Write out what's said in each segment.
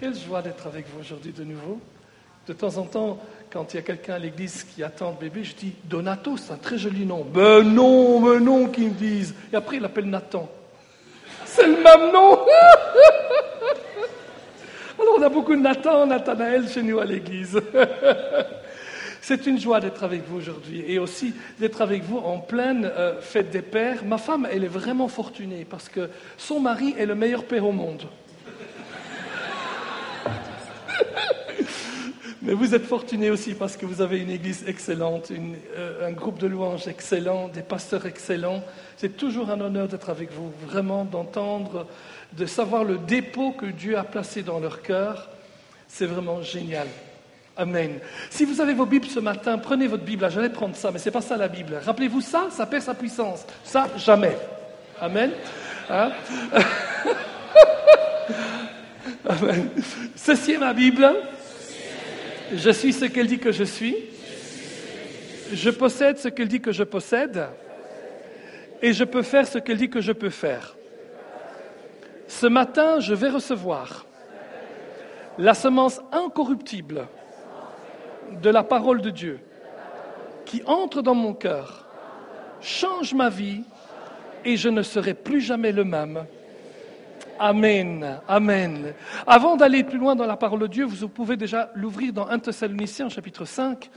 Quelle joie d'être avec vous aujourd'hui de nouveau. De temps en temps, quand il y a quelqu'un à l'église qui attend le bébé, je dis Donato, c'est un très joli nom. Ben non, ben non, qu'ils me disent. Et après, il l'appelle Nathan. C'est le même nom. Alors, on a beaucoup de Nathan, Nathanaël chez nous à l'église. C'est une joie d'être avec vous aujourd'hui et aussi d'être avec vous en pleine euh, fête des pères. Ma femme, elle est vraiment fortunée parce que son mari est le meilleur père au monde. Mais vous êtes fortunés aussi parce que vous avez une église excellente, euh, un groupe de louanges excellent, des pasteurs excellents. C'est toujours un honneur d'être avec vous, vraiment d'entendre, de savoir le dépôt que Dieu a placé dans leur cœur. C'est vraiment génial. Amen. Si vous avez vos Bibles ce matin, prenez votre Bible. J'allais prendre ça, mais ce n'est pas ça la Bible. Rappelez-vous ça, ça perd sa puissance. Ça, jamais. Amen. Hein? Amen. Ceci est ma Bible. Je suis ce qu'elle dit que je suis. Je possède ce qu'elle dit que je possède. Et je peux faire ce qu'elle dit que je peux faire. Ce matin, je vais recevoir la semence incorruptible de la parole de Dieu qui entre dans mon cœur, change ma vie et je ne serai plus jamais le même. Amen, Amen. Avant d'aller plus loin dans la parole de Dieu, vous pouvez déjà l'ouvrir dans 1 Thessaloniciens chapitre 5.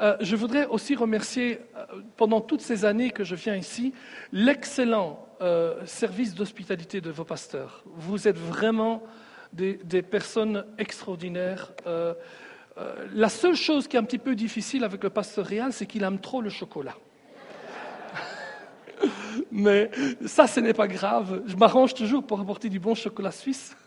Euh, je voudrais aussi remercier, euh, pendant toutes ces années que je viens ici, l'excellent euh, service d'hospitalité de vos pasteurs. Vous êtes vraiment des, des personnes extraordinaires. La seule chose qui est un petit peu difficile avec le pasteur réal, c'est qu'il aime trop le chocolat. Mais ça, ce n'est pas grave. Je m'arrange toujours pour apporter du bon chocolat suisse.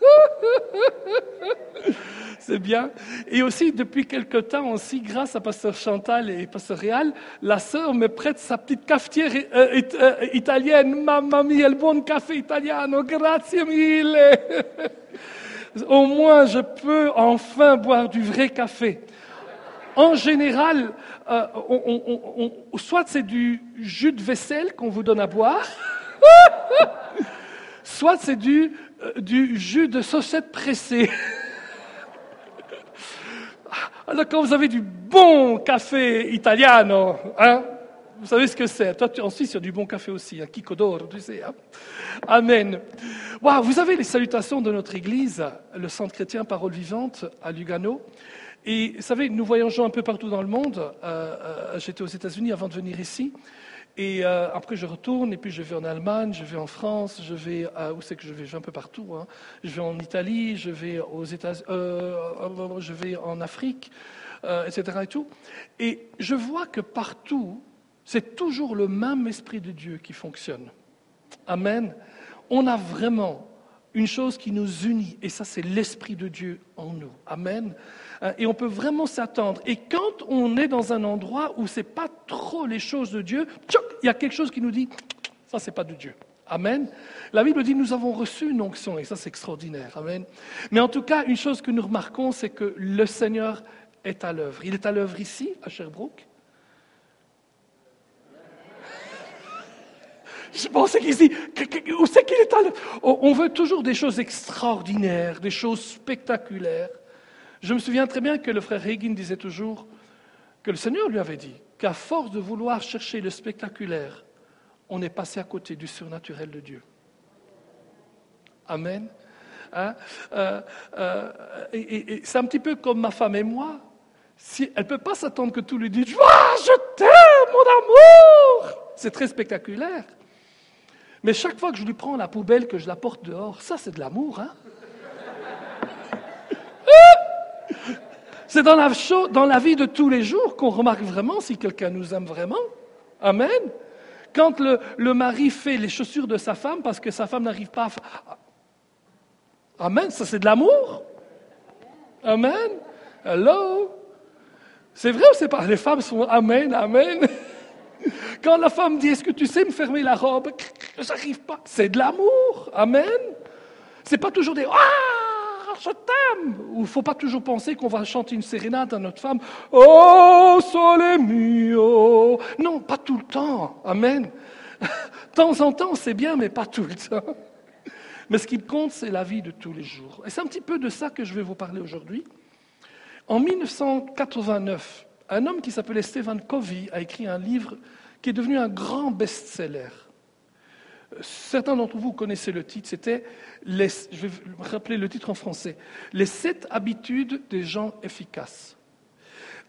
C'est bien. Et aussi, depuis quelque temps aussi, grâce à Pasteur Chantal et Pasteur Réal, la sœur me prête sa petite cafetière euh, euh, italienne. Mamma mia, il bon café italiano, grazie mille. Au moins, je peux enfin boire du vrai café. En général, euh, soit c'est du jus de vaisselle qu'on vous donne à boire, soit c'est du, euh, du jus de saucette pressée. Alors quand vous avez du bon café italiano, hein, vous savez ce que c'est. Toi, tu, en Suisse, il y a du bon café aussi, un d'or, tu sais. Hein. Amen. vous avez les salutations de notre Église, le Centre chrétien Parole Vivante à Lugano. Et vous savez, nous voyageons un peu partout dans le monde. Euh, euh, j'étais aux États-Unis avant de venir ici. Et euh, après, je retourne, et puis je vais en Allemagne, je vais en France, je vais, où c'est que je vais? Je vais un peu partout. Hein. Je vais en Italie, je vais aux États, je vais en Afrique, etc. Et, tout. et je vois que partout, c'est toujours le même esprit de Dieu qui fonctionne. Amen. On a vraiment une chose qui nous unit, et ça c'est l'esprit de Dieu en nous. Amen. Euh, et on peut vraiment s'attendre. Et quand on est dans un endroit où c'est pas trop les choses de Dieu, il y a quelque chose qui nous dit ça c'est pas de Dieu. Amen. La Bible dit nous avons reçu une onction et ça c'est extraordinaire. Amen. Mais en tout cas, une chose que nous remarquons, c'est que le Seigneur est à l'œuvre. Il est à l'œuvre ici, à Sherbrooke. Je pensais qu'il est allé? On veut toujours des choses extraordinaires, des choses spectaculaires. Je me souviens très bien que le frère Hagin disait toujours que le Seigneur lui avait dit qu'à force de vouloir chercher le spectaculaire, on est passé à côté du surnaturel de Dieu. Amen. Hein? Euh, euh, et, c'est un petit peu comme ma femme et moi. Si, elle ne peut pas s'attendre que tout lui dise Je t'aime, mon amour C'est très spectaculaire. Mais chaque fois que je lui prends la poubelle, que je la porte dehors, ça c'est de l'amour, hein C'est dans la, dans la vie de tous les jours qu'on remarque vraiment si quelqu'un nous aime vraiment. Amen. Quand le, mari fait les chaussures de sa femme parce que sa femme n'arrive pas à... Amen, ça c'est de l'amour. Amen. Hello. C'est vrai ou c'est pas? Les femmes sont Amen, Amen. Quand la femme dit Est-ce que tu sais me fermer la robe? J'arrive pas. C'est de l'amour. Amen. C'est pas toujours des Ah, je t'aime. Ou faut pas toujours penser qu'on va chanter une sérénade à notre femme. Oh, sole mio. Non, pas tout le temps. Amen. De temps en temps, c'est bien, mais pas tout le temps. Mais ce qui compte, c'est la vie de tous les jours. Et c'est un petit peu de ça que je vais vous parler aujourd'hui. En 1989, un homme qui s'appelait Stephen Covey a écrit un livre qui est devenu un grand best-seller. Certains d'entre vous connaissez le titre, c'était, je vais me rappeler le titre en français, Les sept habitudes des gens efficaces.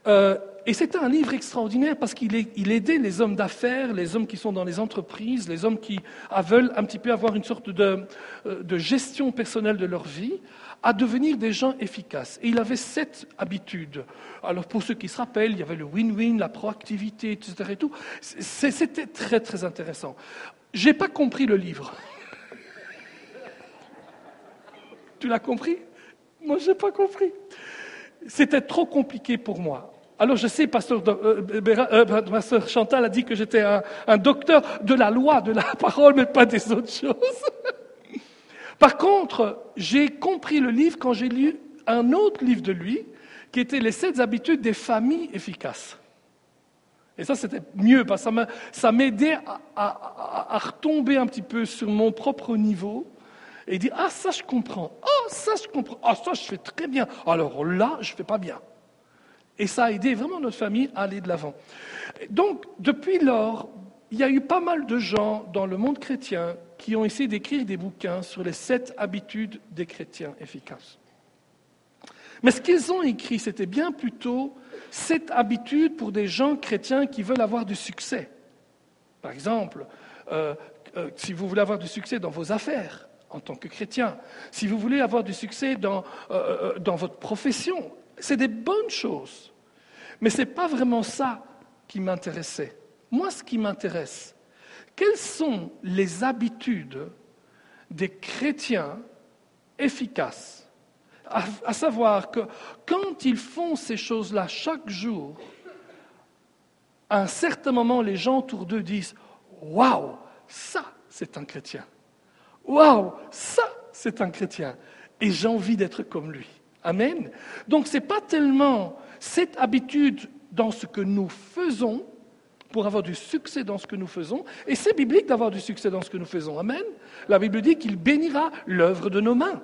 Euh, et c'était un livre extraordinaire parce qu'il aidait les hommes d'affaires, les hommes qui sont dans les entreprises, les hommes qui veulent un petit peu avoir une sorte de, euh, de gestion personnelle de leur vie, à devenir des gens efficaces. Et il avait sept habitudes. Alors pour ceux qui se rappellent, il y avait le win-win, la proactivité, etc. Et. C'était très très intéressant. J'ai pas compris le livre. tu l'as compris? Moi, j'ai pas compris. C'était trop compliqué pour moi. Alors je sais, pasteur, euh, euh, Chantal a dit que j'étais un, docteur de la loi, de la parole, mais pas des autres choses. Par contre, j'ai compris le livre quand j'ai lu un autre livre de lui, qui était Les sept habitudes des familles efficaces. Et ça, c'était mieux, parce que ça m'aidait à, retomber un petit peu sur mon propre niveau et dire Ah, ça, je comprends. Ah, ça, je comprends. Ah, ça, je fais très bien. Alors là, je ne fais pas bien. Et ça a aidé vraiment notre famille à aller de l'avant. Donc, depuis lors, il y a eu pas mal de gens dans le monde chrétien qui ont essayé d'écrire des bouquins sur les sept habitudes des chrétiens efficaces. Mais ce qu'ils ont écrit, c'était bien plutôt cette habitude pour des gens chrétiens qui veulent avoir du succès. Par exemple, euh, euh, si vous voulez avoir du succès dans vos affaires en tant que chrétien, si vous voulez avoir du succès dans, euh, dans votre profession, c'est des bonnes choses. Mais ce n'est pas vraiment ça qui m'intéressait. Moi, ce qui m'intéresse, quelles sont les habitudes des chrétiens efficaces à, savoir que quand ils font ces choses-là chaque jour, à un certain moment, les gens autour d'eux disent Waouh, ça, c'est un chrétien. Waouh, ça, c'est un chrétien. Et j'ai envie d'être comme lui. Amen. Donc, ce n'est pas tellement cette habitude dans ce que nous faisons pour avoir du succès dans ce que nous faisons. Et c'est biblique d'avoir du succès dans ce que nous faisons. Amen. La Bible dit qu'il bénira l'œuvre de nos mains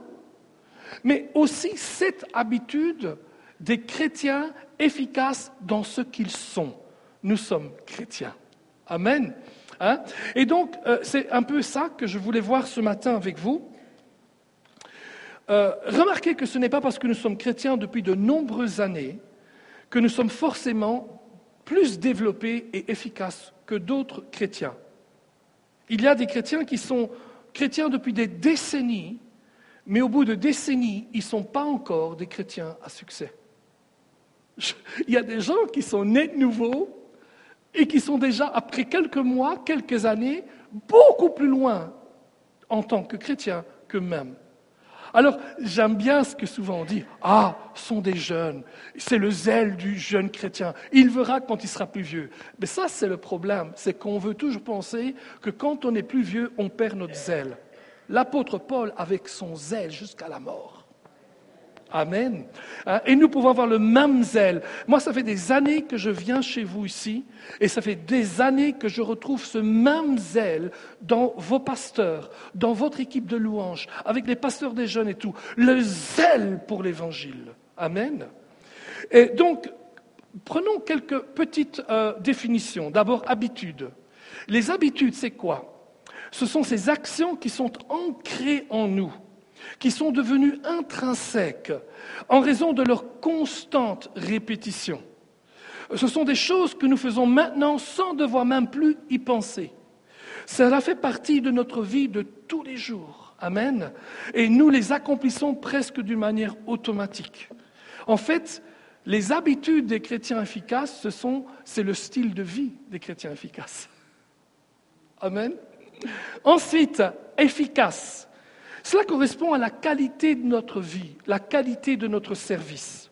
mais aussi cette habitude des chrétiens efficaces dans ce qu'ils sont. Nous sommes chrétiens. Amen. Hein? Et donc, euh, c'est un peu ça que je voulais voir ce matin avec vous. Euh, remarquez que ce n'est pas parce que nous sommes chrétiens depuis de nombreuses années que nous sommes forcément plus développés et efficaces que d'autres chrétiens. Il y a des chrétiens qui sont chrétiens depuis des décennies mais au bout de décennies, ils ne sont pas encore des chrétiens à succès. Il y a des gens qui sont nés de nouveau et qui sont déjà, après quelques mois, quelques années, beaucoup plus loin en tant que chrétiens qu'eux-mêmes. Alors, j'aime bien ce que souvent on dit Ah, sont des jeunes, c'est le zèle du jeune chrétien. Il verra quand il sera plus vieux. Mais ça, c'est le problème, c'est qu'on veut toujours penser que quand on est plus vieux, on perd notre zèle l'apôtre Paul avec son zèle jusqu'à la mort. Amen. Hein, et nous pouvons avoir le même zèle. Moi, ça fait des années que je viens chez vous ici, et ça fait des années que je retrouve ce même zèle dans vos pasteurs, dans votre équipe de louanges, avec les pasteurs des jeunes et tout. Le zèle pour l'évangile. Amen. Et donc, prenons quelques petites euh, définitions. D'abord, habitude. Les habitudes, c'est quoi? Ce sont ces actions qui sont ancrées en nous, qui sont devenues intrinsèques en raison de leur constante répétition. Ce sont des choses que nous faisons maintenant sans devoir même plus y penser. Cela fait partie de notre vie de tous les jours. Amen. Et nous les accomplissons presque d'une manière automatique. En fait, les habitudes des chrétiens efficaces, ce sont, c'est le style de vie des chrétiens efficaces. Amen. Ensuite, efficace. Cela correspond à la qualité de notre vie, la qualité de notre service.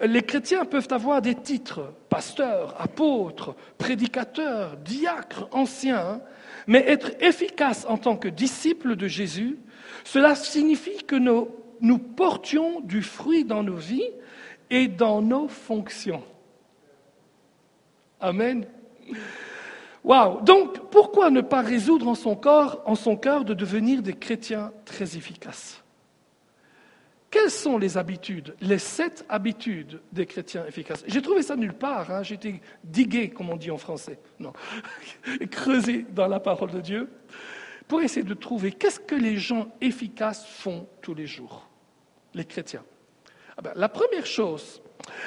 Les chrétiens peuvent avoir des titres, pasteur, apôtre, prédicateur, diacre, ancien, mais être efficace en tant que disciple de Jésus, cela signifie que nous, nous portions du fruit dans nos vies et dans nos fonctions. Amen. Waouh Donc, pourquoi ne pas résoudre en son corps, en son cœur, de devenir des chrétiens très efficaces? Quelles sont les habitudes, les sept habitudes des chrétiens efficaces? J'ai trouvé ça nulle part. Hein. J'ai été digué, comme on dit en français. Non, creusé dans la parole de Dieu pour essayer de trouver qu'est-ce que les gens efficaces font tous les jours, les chrétiens. Ah ben, la première chose,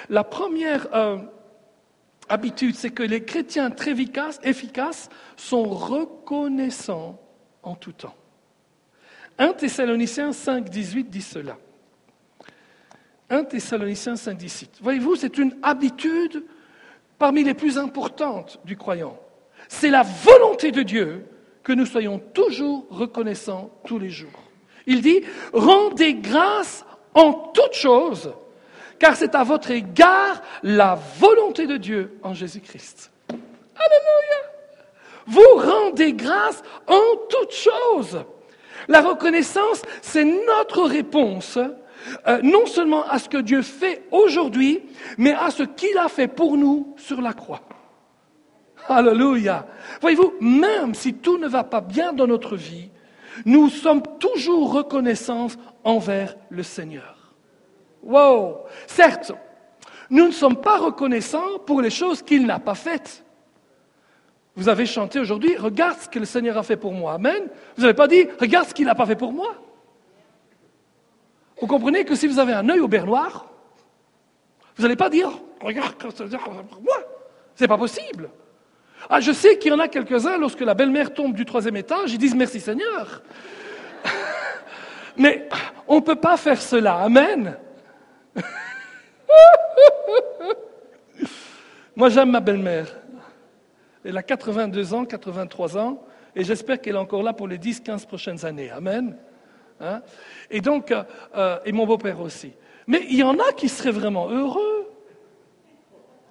la première euh, habitude, c'est que les chrétiens très efficaces, sont reconnaissants en tout temps. 1 Thessaloniciens 5, 18 dit cela. 1 Thessaloniciens 5, 18. Voyez-vous, c'est une habitude parmi les plus importantes du croyant. C'est la volonté de Dieu que nous soyons toujours reconnaissants tous les jours. Il dit, rendez grâce en toutes choses, car c'est à votre égard la volonté de Dieu en Jésus-Christ. Alléluia. Vous rendez grâce en toutes choses. La reconnaissance, c'est notre réponse, euh, non seulement à ce que Dieu fait aujourd'hui, mais à ce qu'il a fait pour nous sur la croix. Alléluia. Voyez-vous, même si tout ne va pas bien dans notre vie, nous sommes toujours reconnaissants envers le Seigneur. Wow. Certes, nous ne sommes pas reconnaissants pour les choses qu'il n'a pas faites. Vous avez chanté aujourd'hui, regarde ce que le Seigneur a fait pour moi. Amen. Vous n'avez pas dit, regarde ce qu'il n'a pas fait pour moi. Vous comprenez que si vous avez un œil au beurre noir, vous n'allez pas dire, regarde ce qu'il a fait pour moi. Ce n'est pas possible. Ah, je sais qu'il y en a quelques-uns, lorsque la belle-mère tombe du troisième étage, ils disent merci Seigneur. Mais on ne peut pas faire cela. Amen. Moi, j'aime ma belle-mère. Elle a 82 ans, 83 ans, et j'espère qu'elle est encore là pour les 10, 15 prochaines années. Amen. Hein? et donc, euh, euh, et mon beau-père aussi. Mais il y en a qui seraient vraiment heureux.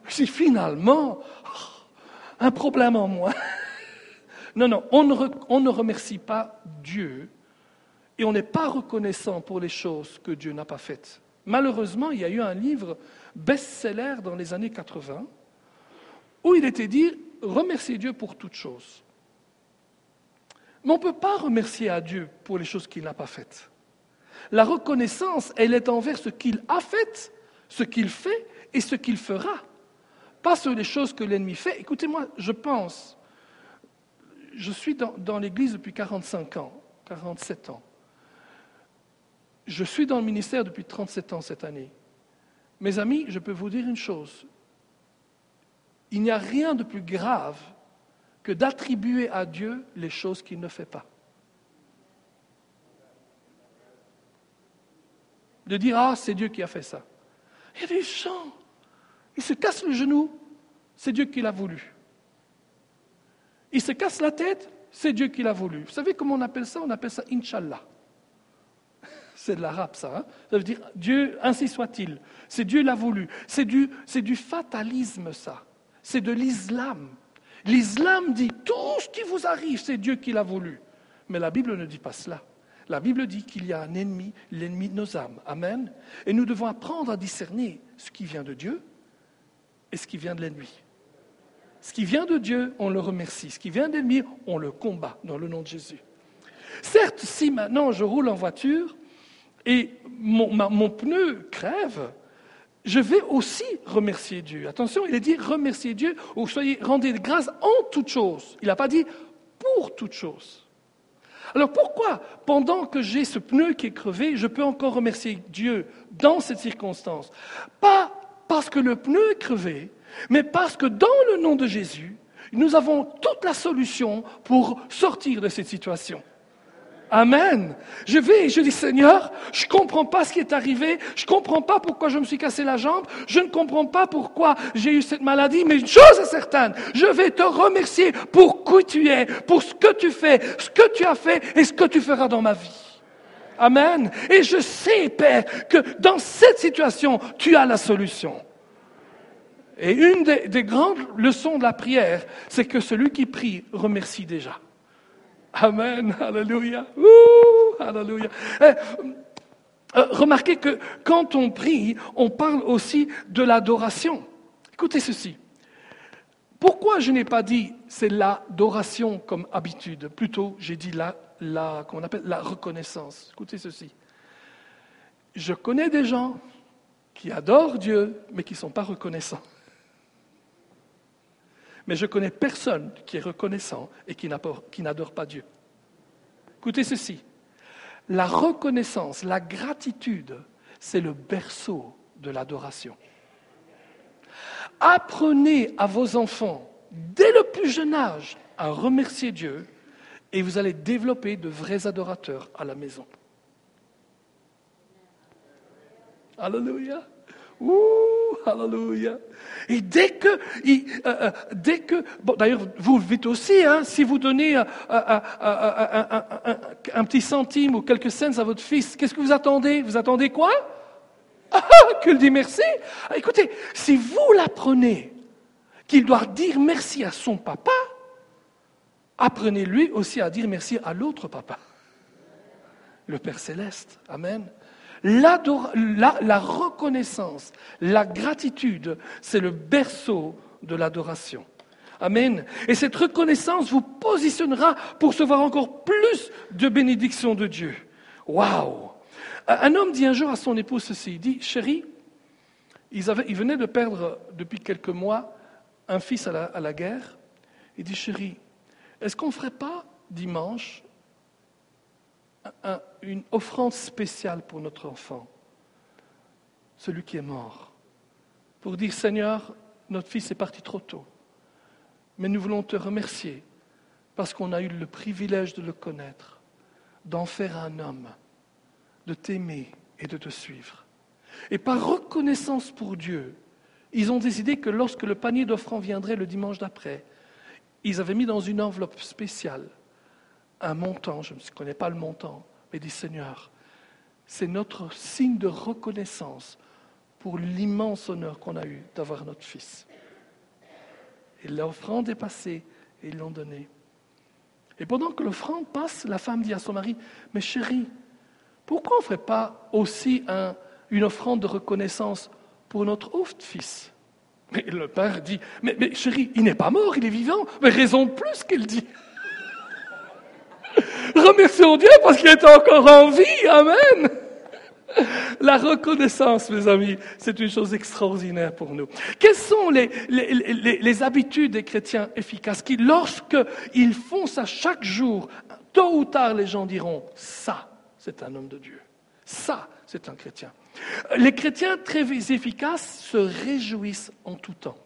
Si finalement, un problème en moi. non, non, on ne, on ne remercie pas Dieu et on n'est pas reconnaissant pour les choses que Dieu n'a pas faites. Malheureusement, il y a eu un livre best-seller dans les années 80 où il était dit remercier Dieu pour toutes choses. Mais on ne peut pas remercier à Dieu pour les choses qu'il n'a pas faites. La reconnaissance, elle est envers ce qu'il a fait, ce qu'il fait et ce qu'il fera pas sur les choses que l'ennemi fait. Écoutez-moi, je pense, je suis dans, l'Église depuis 45 ans, 47 ans. Je suis dans le ministère depuis 37 ans cette année. Mes amis, je peux vous dire une chose. Il n'y a rien de plus grave que d'attribuer à Dieu les choses qu'il ne fait pas. De dire, ah, c'est Dieu qui a fait ça. Il y a des gens il se casse le genou, c'est Dieu qui l'a voulu. Il se casse la tête, c'est Dieu qui l'a voulu. Vous savez comment on appelle ça? On appelle ça Inch'Allah. C'est de l'arabe, ça. Hein. ça veut dire Dieu, ainsi soit-il. C'est Dieu l'a voulu. C'est du, c'est du fatalisme, ça. C'est de l'islam. L'islam dit tout ce qui vous arrive, c'est Dieu qui l'a voulu. Mais la Bible ne dit pas cela. La Bible dit qu'il y a un ennemi, l'ennemi de nos âmes. Amen. Et nous devons apprendre à discerner ce qui vient de Dieu et ce qui vient de l'ennemi. Ce qui vient de Dieu, on le remercie. Ce qui vient de l'ennemi, on le combat dans le nom de Jésus. Certes, si maintenant je roule en voiture et mon, pneu crève, je vais aussi remercier Dieu. Attention, il est dit remercier Dieu ou soyez rendez grâce en toutes choses. Il n'a pas dit pour toutes choses. Alors pourquoi, pendant que j'ai ce pneu qui est crevé, je peux encore remercier Dieu dans cette circonstance? Pas parce que le pneu est crevé, mais parce que dans le nom de Jésus, nous avons toute la solution pour sortir de cette situation. Amen. Je vais et je dis Seigneur, je ne comprends pas ce qui est arrivé, je ne comprends pas pourquoi je me suis cassé la jambe, je ne comprends pas pourquoi j'ai eu cette maladie, mais une chose est certaine, je vais te remercier pour qui tu es, pour ce que tu fais, ce que tu as fait et ce que tu feras dans ma vie. Amen. Et je sais, Père, que dans cette situation, tu as la solution. Et une des, grandes leçons de la prière, c'est que celui qui prie remercie déjà. Amen. Alléluia. Eh, euh, remarquez que quand on prie, on parle aussi de l'adoration. Écoutez ceci. Pourquoi je n'ai pas dit c'est l'adoration comme habitude? Plutôt, j'ai dit la, la, appelle, la reconnaissance. Écoutez ceci. Je connais des gens qui adorent Dieu, mais qui ne sont pas reconnaissants. Mais je connais personne qui est reconnaissant et qui n'adore pas Dieu. Écoutez ceci. La reconnaissance, la gratitude, c'est le berceau de l'adoration. Apprenez à vos enfants, dès le plus jeune âge, à remercier Dieu et vous allez développer de vrais adorateurs à la maison. Alléluia. Ouh, alléluia. Et dès que, euh, euh, d'ailleurs, vous le vite aussi, hein, si vous donnez euh, un, petit centime ou quelques cents à votre fils, qu'est-ce que vous attendez? Vous attendez quoi? Ah, Qu'il dit merci. Écoutez, si vous l'apprenez qu'il doit dire merci à son papa, apprenez lui aussi à dire merci à l'autre papa, le Père céleste. Amen la, reconnaissance, la gratitude, c'est le berceau de l'adoration. Amen. Et cette reconnaissance vous positionnera pour recevoir encore plus de bénédictions de Dieu. Waouh Un homme dit un jour à son épouse ceci, il dit, chérie, il venait de perdre depuis quelques mois un fils à la, à la guerre. Il dit, chérie, est-ce qu'on ne ferait pas dimanche une offrande spéciale pour notre enfant, celui qui est mort, pour dire Seigneur, notre fils est parti trop tôt, mais nous voulons te remercier parce qu'on a eu le privilège de le connaître, d'en faire un homme, de t'aimer et de te suivre. Et par reconnaissance pour Dieu, ils ont décidé que lorsque le panier d'offrande viendrait le dimanche d'après, ils avaient mis dans une enveloppe spéciale un montant, je ne connais pas le montant, mais dit Seigneur, c'est notre signe de reconnaissance pour l'immense honneur qu'on a eu d'avoir notre fils. Et l'offrande est passée et ils l'ont donné. Et pendant que l'offrande passe, la femme dit à son mari, mais chérie, pourquoi on ne ferait pas aussi une offrande de reconnaissance pour notre autre fils? Mais le père dit, mais, chérie, il n'est pas mort, il est vivant. Mais raison de plus qu'elle dit. Remercions Dieu parce qu'il est encore en vie. Amen. La reconnaissance, mes amis, c'est une chose extraordinaire pour nous. Quelles sont les, les, habitudes des chrétiens efficaces qui, lorsqu'ils font ça chaque jour, tôt ou tard, les gens diront, ça, c'est un homme de Dieu. Ça, c'est un chrétien. Les chrétiens très efficaces se réjouissent en tout temps.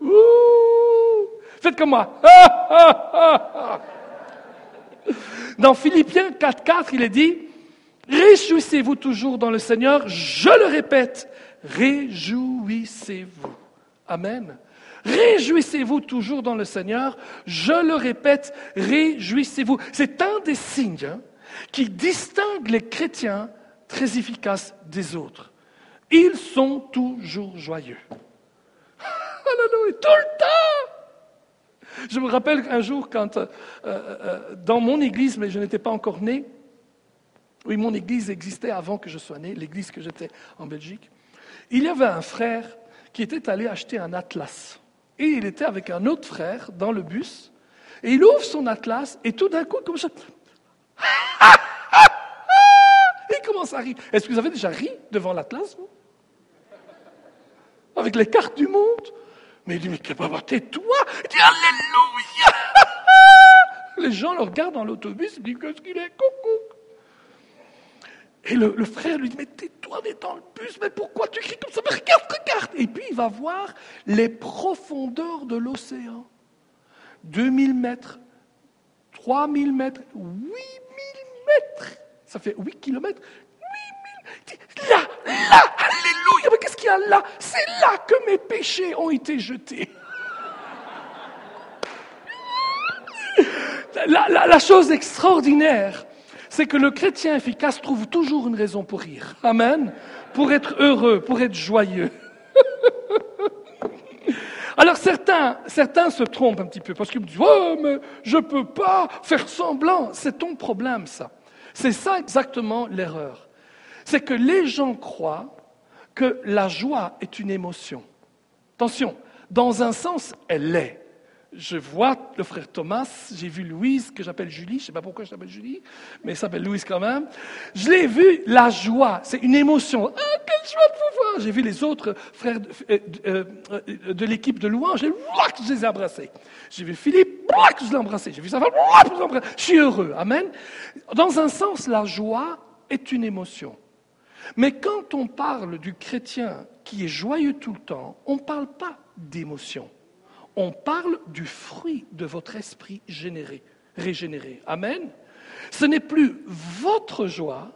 Ouh Faites comme moi. Dans Philippiens 4.4, il est dit, Réjouissez-vous toujours dans le Seigneur, je le répète, réjouissez-vous. Amen. Réjouissez-vous toujours dans le Seigneur, je le répète, réjouissez-vous. C'est un des signes hein, qui distingue les chrétiens très efficaces des autres. Ils sont toujours joyeux. Alléluia, tout le temps. Je me rappelle un jour, quand euh, euh, dans mon église, mais je n'étais pas encore né, oui, mon église existait avant que je sois né, l'église que j'étais en Belgique, il y avait un frère qui était allé acheter un atlas. Et il était avec un autre frère dans le bus, et il ouvre son atlas, et tout d'un coup, comme ça, il commence à rire. Est-ce que vous avez déjà ri devant l'atlas, vous? Avec les cartes du monde? Mais il dit, mais papa, tais-toi Il dit, Alléluia Les gens le regardent dans l'autobus, ils disent, qu'est-ce qu'il est Coucou? Et le, frère lui dit, mais tais-toi, on est dans le bus, mais pourquoi tu cries comme ça? Mais regarde, regarde Et puis il va voir les profondeurs de l'océan. 2000 mètres, 3000 mètres, 8000 mètres. Ça fait 8 kilomètres. 8000. Là, là, Alléluia. Mais qu'est-ce qu'il y a là? C'est là que mes péchés ont été jetés. La, chose extraordinaire, c'est que le chrétien efficace trouve toujours une raison pour rire. Amen. Pour être heureux, pour être joyeux. Alors certains, certains se trompent un petit peu parce qu'ils me disent Oh, mais je ne peux pas faire semblant. C'est ton problème, ça. C'est ça exactement l'erreur. C'est que les gens croient que la joie est une émotion. Attention, Dans un sens, elle l'est. Je vois le frère Thomas, j'ai vu Louise, que j'appelle Julie, je ne sais pas pourquoi je l'appelle Julie, mais elle s'appelle Louise quand même. Je l'ai vu, la joie, c'est une émotion. Ah, quelle joie de vous voir J'ai vu les autres frères de, euh, euh, euh, de l'équipe de louange, et je les ai embrassés. J'ai vu Philippe, je l'ai embrassé. J'ai vu ça, je l'ai embrassé. Je suis heureux, amen. Dans un sens, la joie est une émotion. Mais quand on parle du chrétien qui est joyeux tout le temps, on ne parle pas d'émotion on parle du fruit de votre esprit généré, régénéré. Amen. Ce n'est plus votre joie,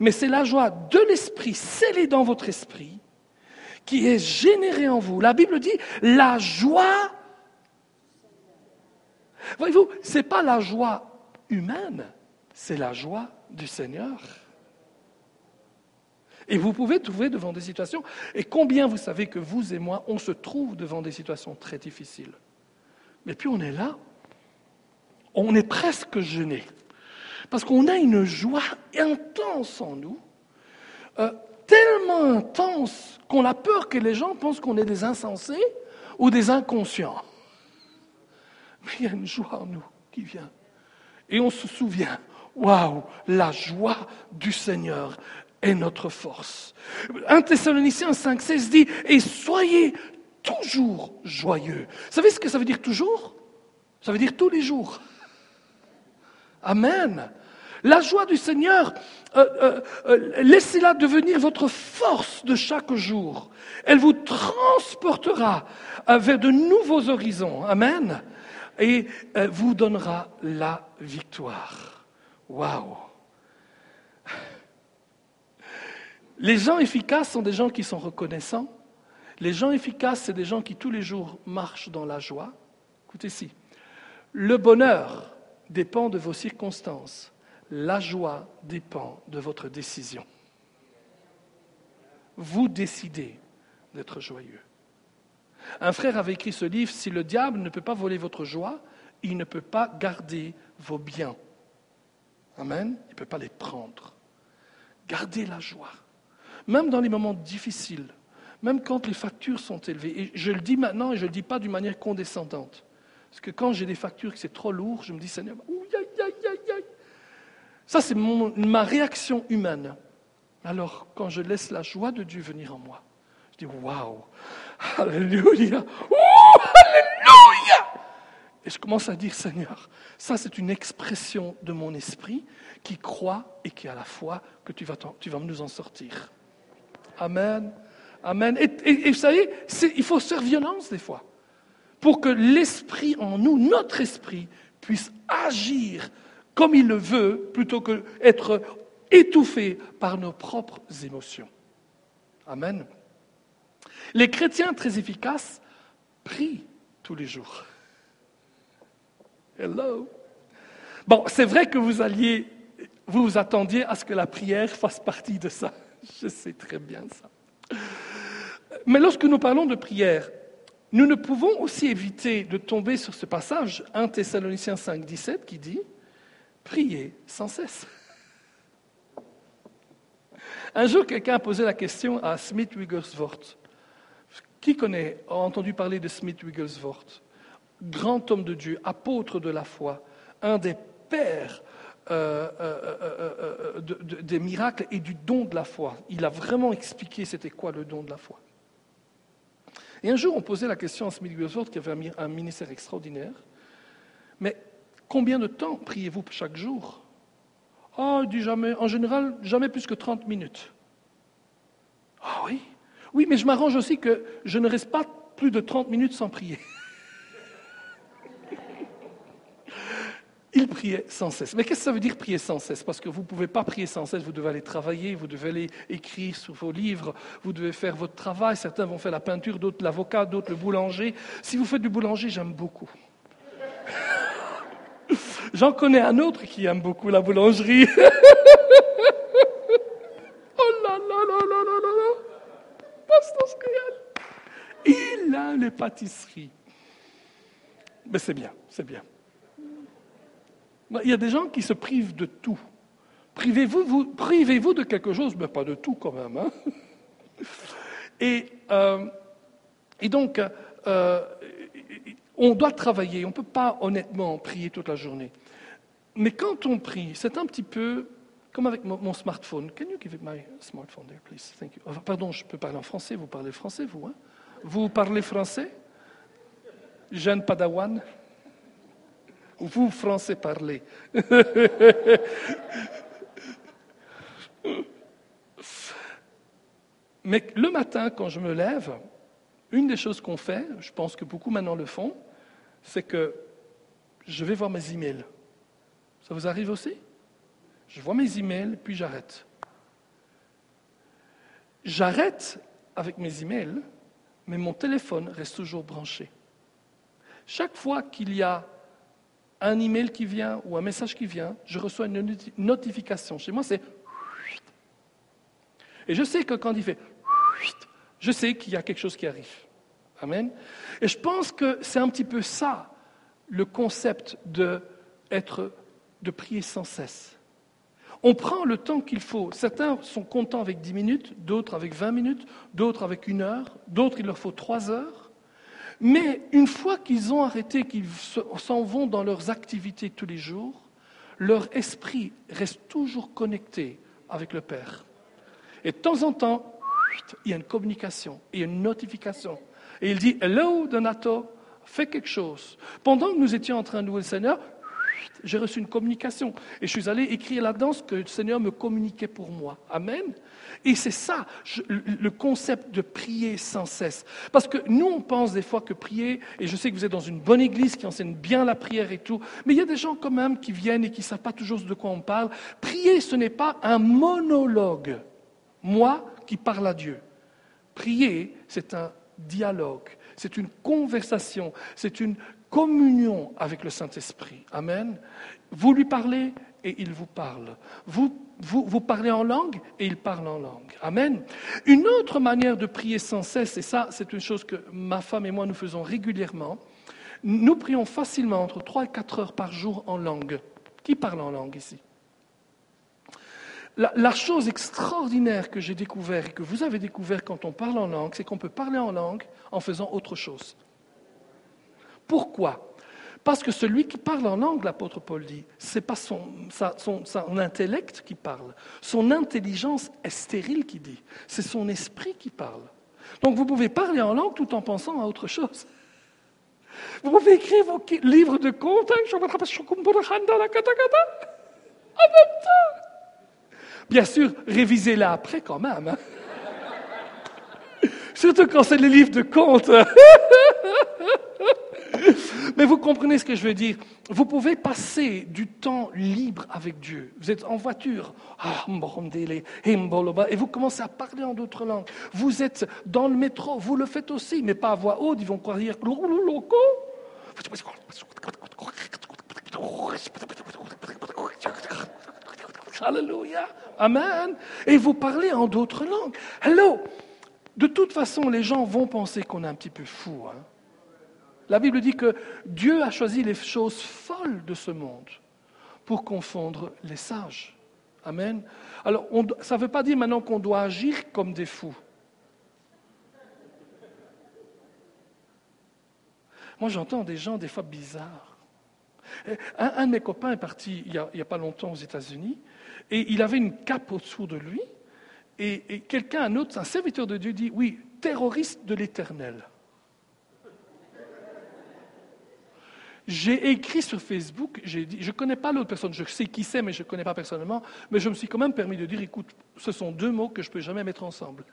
mais c'est la joie de l'esprit scellée dans votre esprit qui est générée en vous. La Bible dit la joie. Voyez-vous, ce n'est pas la joie humaine, c'est la joie du Seigneur. Et vous pouvez trouver devant des situations, et combien vous savez que vous et moi, on se trouve devant des situations très difficiles. Mais puis on est là, on est presque gêné, parce qu'on a une joie intense en nous, euh, tellement intense qu'on a peur que les gens pensent qu'on est des insensés ou des inconscients. Mais il y a une joie en nous qui vient. Et on se souvient, waouh, la joie du Seigneur est notre force. 1 Thessaloniciens 5,16 dit Et soyez toujours joyeux. Vous savez ce que ça veut dire toujours? Ça veut dire tous les jours. Amen. La joie du Seigneur, euh, euh, euh, laissez-la devenir votre force de chaque jour. Elle vous transportera vers de nouveaux horizons. Amen. Et vous donnera la victoire. Waouh Les gens efficaces sont des gens qui sont reconnaissants. Les gens efficaces, c'est des gens qui tous les jours marchent dans la joie. Écoutez ici. Le bonheur dépend de vos circonstances. La joie dépend de votre décision. Vous décidez d'être joyeux. Un frère avait écrit ce livre, Si le diable ne peut pas voler votre joie, il ne peut pas garder vos biens. Amen. Il ne peut pas les prendre. Gardez la joie même dans les moments difficiles, même quand les factures sont élevées. Et je le dis maintenant et je ne le dis pas d'une manière condescendante. Parce que quand j'ai des factures que c'est trop lourd, je me dis, Seigneur. Ça, c'est ma réaction humaine. Alors, quand je laisse la joie de Dieu venir en moi, je dis, waouh, alléluia, alléluia. Et je commence à dire, Seigneur, ça c'est une expression de mon esprit qui croit et qui a la foi que tu vas, tu vas nous en sortir. Amen. Amen. Et, vous savez, il faut faire violence des fois pour que l'esprit en nous, notre esprit, puisse agir comme il le veut plutôt qu'être étouffé par nos propres émotions. Amen. Les chrétiens très efficaces prient tous les jours. Hello. Bon, c'est vrai que vous alliez, vous vous attendiez à ce que la prière fasse partie de ça. Je sais très bien ça. Mais lorsque nous parlons de prière, nous ne pouvons aussi éviter de tomber sur ce passage 1 Thessaloniciens 5, 17 qui dit Priez sans cesse. Un jour, quelqu'un a posé la question à Smith Wigglesworth. Qui connaît, a entendu parler de Smith Wigglesworth Grand homme de Dieu, apôtre de la foi, un des pères euh, euh, euh, des miracles et du don de la foi. Il a vraiment expliqué c'était quoi le don de la foi. Et un jour, on posait la question à Smith Wigglesworth, qui avait un ministère extraordinaire, mais combien de temps priez-vous chaque jour? Oh, dit jamais, en général, jamais plus que 30 minutes. Ah oui? Oui, mais je m'arrange aussi que je ne reste pas plus de 30 minutes sans prier. Il priait sans cesse. Mais qu'est-ce que ça veut dire prier sans cesse? Parce que vous ne pouvez pas prier sans cesse, vous devez aller travailler, vous devez aller écrire sur vos livres, vous devez faire votre travail. Certains vont faire la peinture, d'autres l'avocat, d'autres le boulanger. Si vous faites du boulanger, j'aime beaucoup. J'en connais un autre qui aime beaucoup la boulangerie. oh là là là là là là là Pasteur Il a les pâtisseries. Mais c'est bien, c'est bien. Bah, il y a des gens qui se privent de tout. Privez-vous privez -vous de quelque chose, mais pas de tout quand même. Hein. et, euh, et, donc, euh, on doit travailler, on ne peut pas honnêtement prier toute la journée. Mais quand on prie, c'est un petit peu comme avec mon, smartphone. Can you give my smartphone there, please? Thank you. Pardon, je peux parler en français. Vous parlez français, vous hein? Vous parlez français? Jeune Padawan? Vous, français, parlez. Mais le matin, quand je me lève, une des choses qu'on fait, je pense que beaucoup maintenant le font, c'est que je vais voir mes emails. Ça vous arrive aussi? Je vois mes emails, puis j'arrête. J'arrête avec mes emails, mais mon téléphone reste toujours branché. Chaque fois qu'il y a un email qui vient ou un message qui vient, je reçois une notification. Chez moi, c'est et je sais que quand il fait je sais qu'il y a quelque chose qui arrive. Amen. Et je pense que c'est un petit peu ça, le concept de, être, de prier sans cesse. On prend le temps qu'il faut. Certains sont contents avec 10 minutes, d'autres avec 20 minutes, d'autres avec une heure, d'autres il leur faut 3 heures. Mais une fois qu'ils ont arrêté, qu'ils s'en vont dans leurs activités tous les jours, leur esprit reste toujours connecté avec le Père. Et de temps en temps, il y a une communication, il y a une notification. Et il dit, Hello, Donato, fais quelque chose. Pendant que nous étions en train de louer le Seigneur, j'ai reçu une communication. Et je suis allé écrire là-dedans que le Seigneur me communiquait pour moi. Amen. Et c'est ça, le concept de prier sans cesse. Parce que nous, on pense des fois que prier, et je sais que vous êtes dans une bonne église qui enseigne bien la prière et tout, mais il y a des gens quand même qui viennent et qui ne savent pas toujours de quoi on parle. Prier, ce n'est pas un monologue. Moi qui parle à Dieu. Prier, c'est un dialogue, c'est une conversation, c'est une communion avec le Saint-Esprit. Amen. Vous lui parlez et il vous parle. Vous, parlez en langue et il parle en langue. Amen. Une autre manière de prier sans cesse, et ça c'est une chose que ma femme et moi nous faisons régulièrement, nous prions facilement entre 3 et 4 heures par jour en langue. Qui parle en langue ici? La, chose extraordinaire que j'ai découvert et que vous avez découvert quand on parle en langue, c'est qu'on peut parler en langue en faisant autre chose. Pourquoi? Parce que celui qui parle en langue, l'apôtre Paul dit, ce n'est pas son, intellect qui parle, son intelligence est stérile qui dit, c'est son esprit qui parle. Donc vous pouvez parler en langue tout en pensant à autre chose. Vous pouvez écrire vos livres de contes, hein. Bien sûr, révisez-la après quand même. Hein. Surtout quand c'est les livres de contes. Mais vous comprenez ce que je veux dire. Vous pouvez passer du temps libre avec Dieu. Vous êtes en voiture, ah, et vous commencez à parler en d'autres langues. Vous êtes dans le métro, vous le faites aussi, mais pas à voix haute, ils vont croire dire. Alléluia. Amen. Et vous parlez en d'autres langues. Hello. De toute façon, les gens vont penser qu'on est un petit peu fou. Hein. La Bible dit que Dieu a choisi les choses folles de ce monde pour confondre les sages. Amen. Alors, ça ne veut pas dire maintenant qu'on doit agir comme des fous. Moi, j'entends des gens des fois bizarres. Un, de mes copains est parti il n'y a, pas longtemps aux États-Unis et il avait une cape autour de lui. Et, quelqu'un, un autre, un serviteur de Dieu dit, oui, terroriste de l'éternel. J'ai écrit sur Facebook, j'ai dit, je ne connais pas l'autre personne, je sais qui c'est, mais je ne connais pas personnellement, mais je me suis quand même permis de dire, écoute, ce sont deux mots que je ne peux jamais mettre ensemble.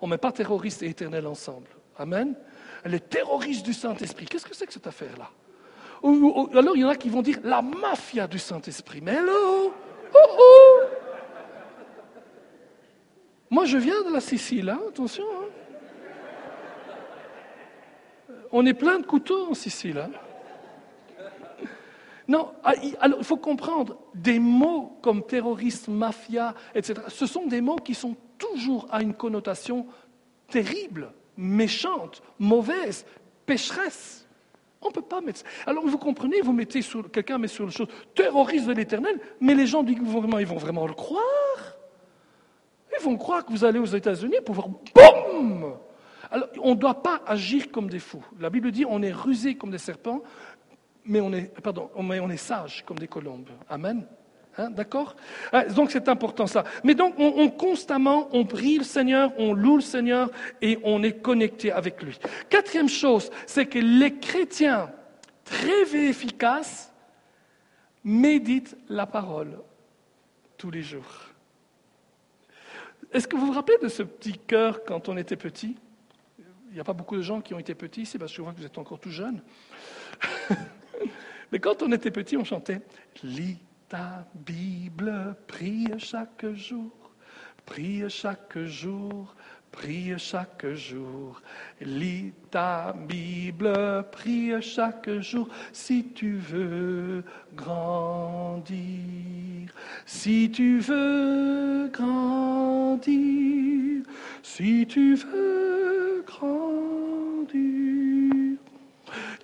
On ne met pas terroriste et éternel ensemble. Amen. Les terroristes du Saint-Esprit, qu'est-ce que c'est que cette affaire-là? Alors il y en a qui vont dire la mafia du Saint-Esprit. Mais hello. Moi, je viens de la Sicile, hein, attention. Hein. On est plein de couteaux en Sicile. Hein. Non, ah, alors il faut comprendre, des mots comme terroriste, mafia, etc., ce sont des mots qui sont toujours à une connotation terrible, méchante, mauvaise, pécheresse. On ne peut pas mettre. Alors vous comprenez, vous mettez sur quelqu'un met sur le chose terroriste de l'Éternel, mais les gens du gouvernement, ils vont vraiment le croire. Ils vont croire que vous allez aux États-Unis pour voir boum. Alors, on ne doit pas agir comme des fous. La Bible dit on est rusé comme des serpents, mais on est, pardon, mais on est sage comme des colombes. Amen. Hein, D'accord? Donc c'est important ça. Mais donc on, on, constamment, on prie le Seigneur, on loue le Seigneur et on est connecté avec lui. Quatrième chose, c'est que les chrétiens très efficaces méditent la parole tous les jours. Est-ce que vous vous rappelez de ce petit cœur quand on était petit? Il n'y a pas beaucoup de gens qui ont été petits ici, parce que que vous êtes encore tout jeune. Mais quand on était petit, on chantait Lis ta Bible, prie chaque jour, prie chaque jour, prie chaque jour. Lis ta Bible, prie chaque jour, si tu veux grandir. Si tu veux grandir, si tu veux grandir.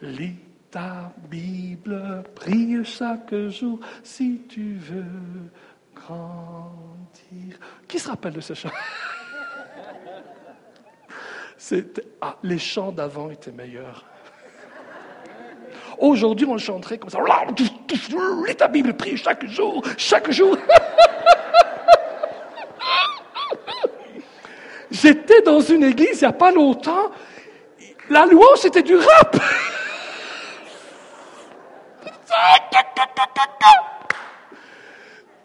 Lis ta Bible, prie chaque jour si tu veux grandir. Qui se rappelle de ce chant? ah, Les chants d'avant étaient meilleurs. Aujourd'hui, on chanterait comme ça. Lis ta Bible, prie chaque jour, chaque jour. J'étais dans une église il n'y a pas longtemps. La louange, c'était du rap.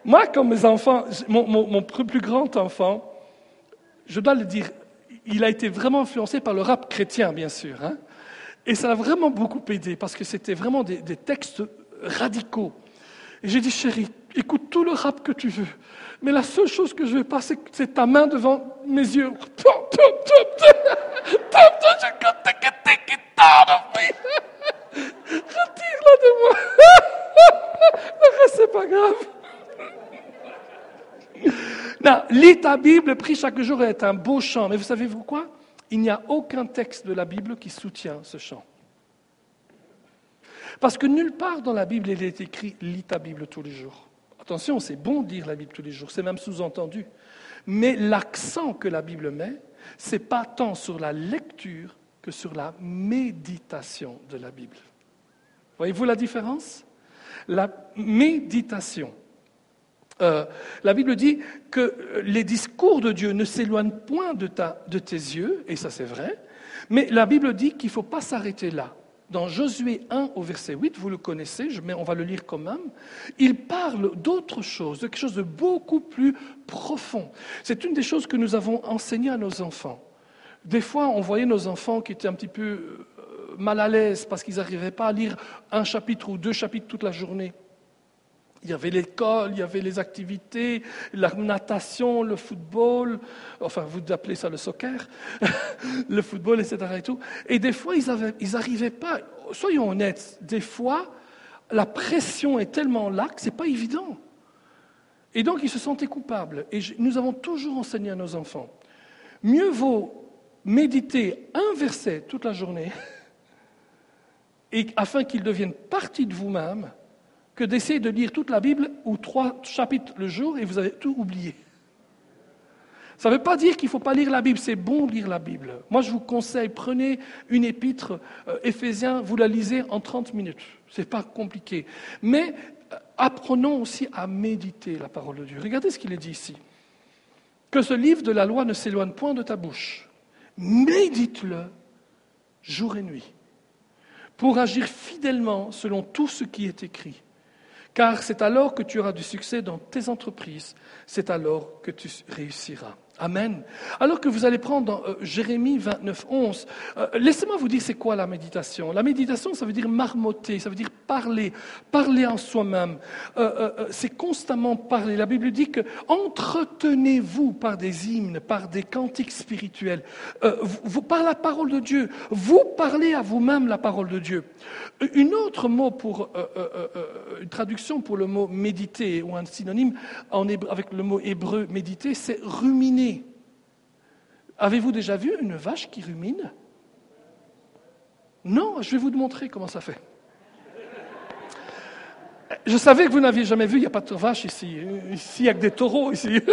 Moi, comme mes enfants, mon, plus grand enfant, je dois le dire, il a été vraiment influencé par le rap chrétien, bien sûr. Hein. et ça l'a vraiment beaucoup aidé, parce que c'était vraiment des, textes radicaux. Et j'ai dit, chérie, écoute tout le rap que tu veux, mais la seule chose que je veux pas, c'est ta main devant mes yeux. Retire-la de moi. c'est pas grave. Non, ta Bible, prie chaque jour est un beau chant. Mais vous savez pourquoi Il n'y a aucun texte de la Bible qui soutient ce chant. Parce que nulle part dans la Bible il est écrit lis ta Bible tous les jours. Attention, c'est bon de lire la Bible tous les jours, c'est même sous-entendu. Mais l'accent que la Bible met, c'est pas tant sur la lecture que sur la méditation de la Bible. Voyez-vous la différence? La méditation. Euh, la Bible dit que les discours de Dieu ne s'éloignent point de, de tes yeux, et ça c'est vrai, mais la Bible dit qu'il ne faut pas s'arrêter là. Dans Josué 1 au verset 8, vous le connaissez, mais on va le lire quand même, il parle d'autre chose, de quelque chose de beaucoup plus profond. C'est une des choses que nous avons enseignées à nos enfants. Des fois, on voyait nos enfants qui étaient un petit peu euh, mal à l'aise parce qu'ils n'arrivaient pas à lire un chapitre ou deux chapitres toute la journée. Il y avait l'école, il y avait les activités, la natation, le football, enfin vous appelez ça le soccer, le football, etc. Et, des fois, ils n'arrivaient pas, soyons honnêtes, des fois, la pression est tellement là que ce n'est pas évident. Et donc, ils se sentaient coupables. Et nous avons toujours enseigné à nos enfants, mieux vaut méditer un verset toute la journée, afin qu'il devienne partie de vous-même, que d'essayer de lire toute la Bible ou trois chapitres le jour et vous avez tout oublié. Ça ne veut pas dire qu'il ne faut pas lire la Bible, c'est bon de lire la Bible. Moi, je vous conseille, prenez une épître, euh, Éphésiens, vous la lisez en 30 minutes. Ce n'est pas compliqué. Mais euh, apprenons aussi à méditer la parole de Dieu. Regardez ce qu'il est dit ici. Que ce livre de la loi ne s'éloigne point de ta bouche médite-le jour et nuit, pour agir fidèlement selon tout ce qui est écrit. Car c'est alors que tu auras du succès dans tes entreprises, c'est alors que tu réussiras. Amen. Alors que vous allez prendre euh, Jérémie 29, 11, euh, laissez-moi vous dire c'est quoi la méditation. La méditation, ça veut dire marmotter, ça veut dire parler, parler en soi-même. Euh, c'est constamment parler. La Bible dit que entretenez-vous par des hymnes, par des cantiques spirituels, par la parole de Dieu. Vous parlez à vous-même la parole de Dieu. Une autre mot pour une traduction pour le mot méditer ou un synonyme avec le mot hébreu méditer, c'est ruminer Avez-vous déjà vu une vache qui rumine? Non, je vais vous montrer comment ça fait. Je savais que vous n'aviez jamais vu, il n'y a pas de vache ici. Ici, il n'y a que des taureaux ici.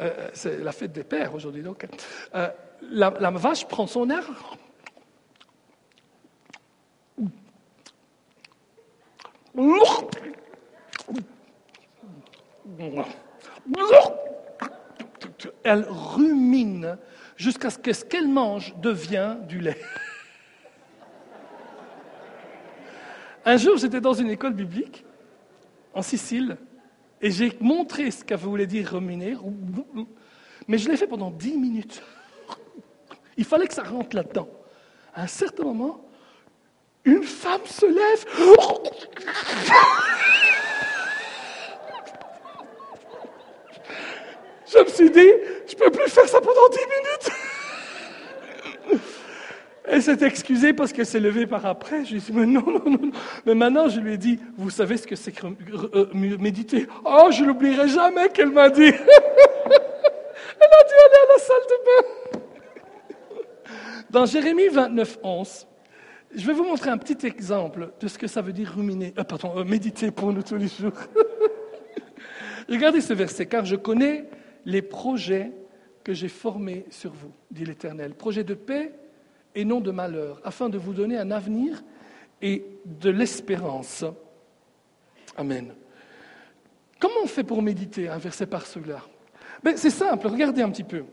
Euh, c'est la fête des pères aujourd'hui. Donc, euh, la, la vache prend son air. Elle rumine jusqu'à ce que ce qu'elle mange devient du lait. Un jour, j'étais dans une école biblique en Sicile et j'ai montré ce qu'elle voulait dire ruminer, mais je l'ai fait pendant dix minutes. Il fallait que ça rentre là-dedans. À un certain moment, une femme se lève. Je me suis dit, je peux plus faire ça pendant dix minutes. Elle s'est excusée parce qu'elle s'est levée par après. Je lui ai dit, mais non, non, non. Mais maintenant, je lui ai dit, vous savez ce que c'est que euh, méditer? Oh, je l'oublierai jamais qu'elle m'a dit. Elle a dû aller à la salle de bain. Dans Jérémie 29, 11, je vais vous montrer un petit exemple de ce que ça veut dire ruminer, euh, pardon, euh, méditer pour nous tous les jours. Regardez ce verset, car je connais les projets que j'ai formés sur vous, dit l'Éternel. Projets de paix et non de malheur, afin de vous donner un avenir et de l'espérance. Amen. Comment on fait pour méditer un verset par celui-là ben, C'est simple, regardez un petit peu.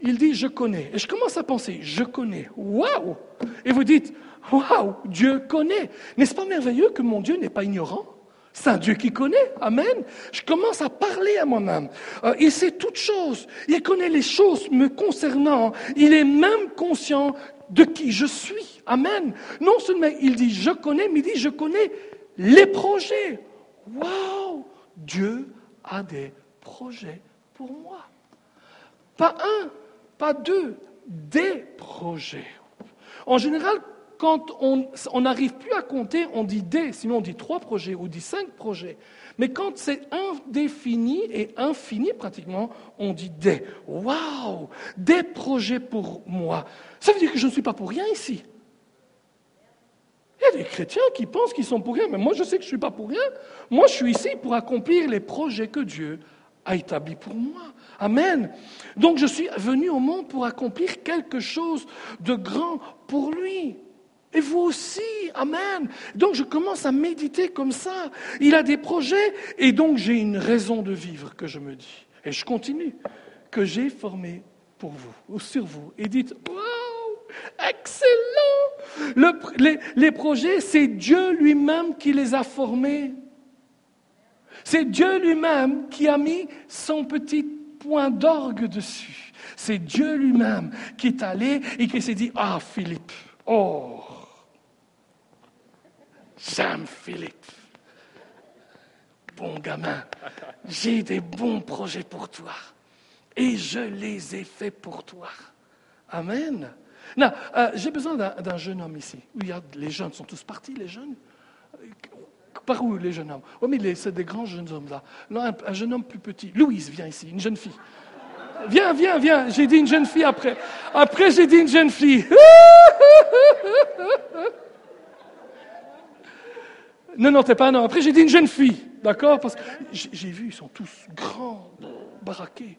Il dit je connais. Et je commence à penser, je connais. Waouh Et vous dites, Waouh, Dieu connaît. N'est-ce pas merveilleux que mon Dieu n'est pas ignorant? C'est un Dieu qui connaît. Amen. Je commence à parler à mon âme. Euh, il sait toutes choses. Il connaît les choses me concernant. Il est même conscient de qui je suis. Amen. Non seulement il dit je connais, mais il dit je connais les projets. Waouh Dieu a des projets pour moi. Pas un, pas deux, des projets. En général, quand on n'arrive plus à compter, on dit des, sinon on dit trois projets ou dit cinq projets. Mais quand c'est indéfini et infini pratiquement, on dit des. Waouh Des projets pour moi. Ça veut dire que je ne suis pas pour rien ici. Il y a des chrétiens qui pensent qu'ils sont pour rien, mais moi je sais que je ne suis pas pour rien. Moi je suis ici pour accomplir les projets que Dieu a établis pour moi. Amen. Donc je suis venu au monde pour accomplir quelque chose de grand pour lui. Et vous aussi, Amen. Donc je commence à méditer comme ça. Il a des projets et donc j'ai une raison de vivre que je me dis. Et je continue, que j'ai formé pour vous ou sur vous. Et dites, waouh, excellent. les, les projets, c'est Dieu lui-même qui les a formés. C'est Dieu lui-même qui a mis son petit point d'orgue dessus. C'est Dieu lui-même qui est allé et qui s'est dit, ah Philippe, oh, J'aime Philippe. Bon gamin, j'ai des bons projets pour toi. Et je les ai faits pour toi. Amen. Non, euh, j'ai besoin d'un jeune homme ici. les jeunes sont tous partis, les jeunes. Par où les jeunes hommes? Oh, mais c'est des grands jeunes hommes là. Un, un, jeune homme plus petit. Louise, viens ici, une jeune fille. Viens, viens, viens. J'ai dit une jeune fille après. Après, j'ai dit une jeune fille. Non, non, t'es pas un homme. Après, j'ai dit une jeune fille, d'accord Parce que j'ai vu, ils sont tous grands, baraqués.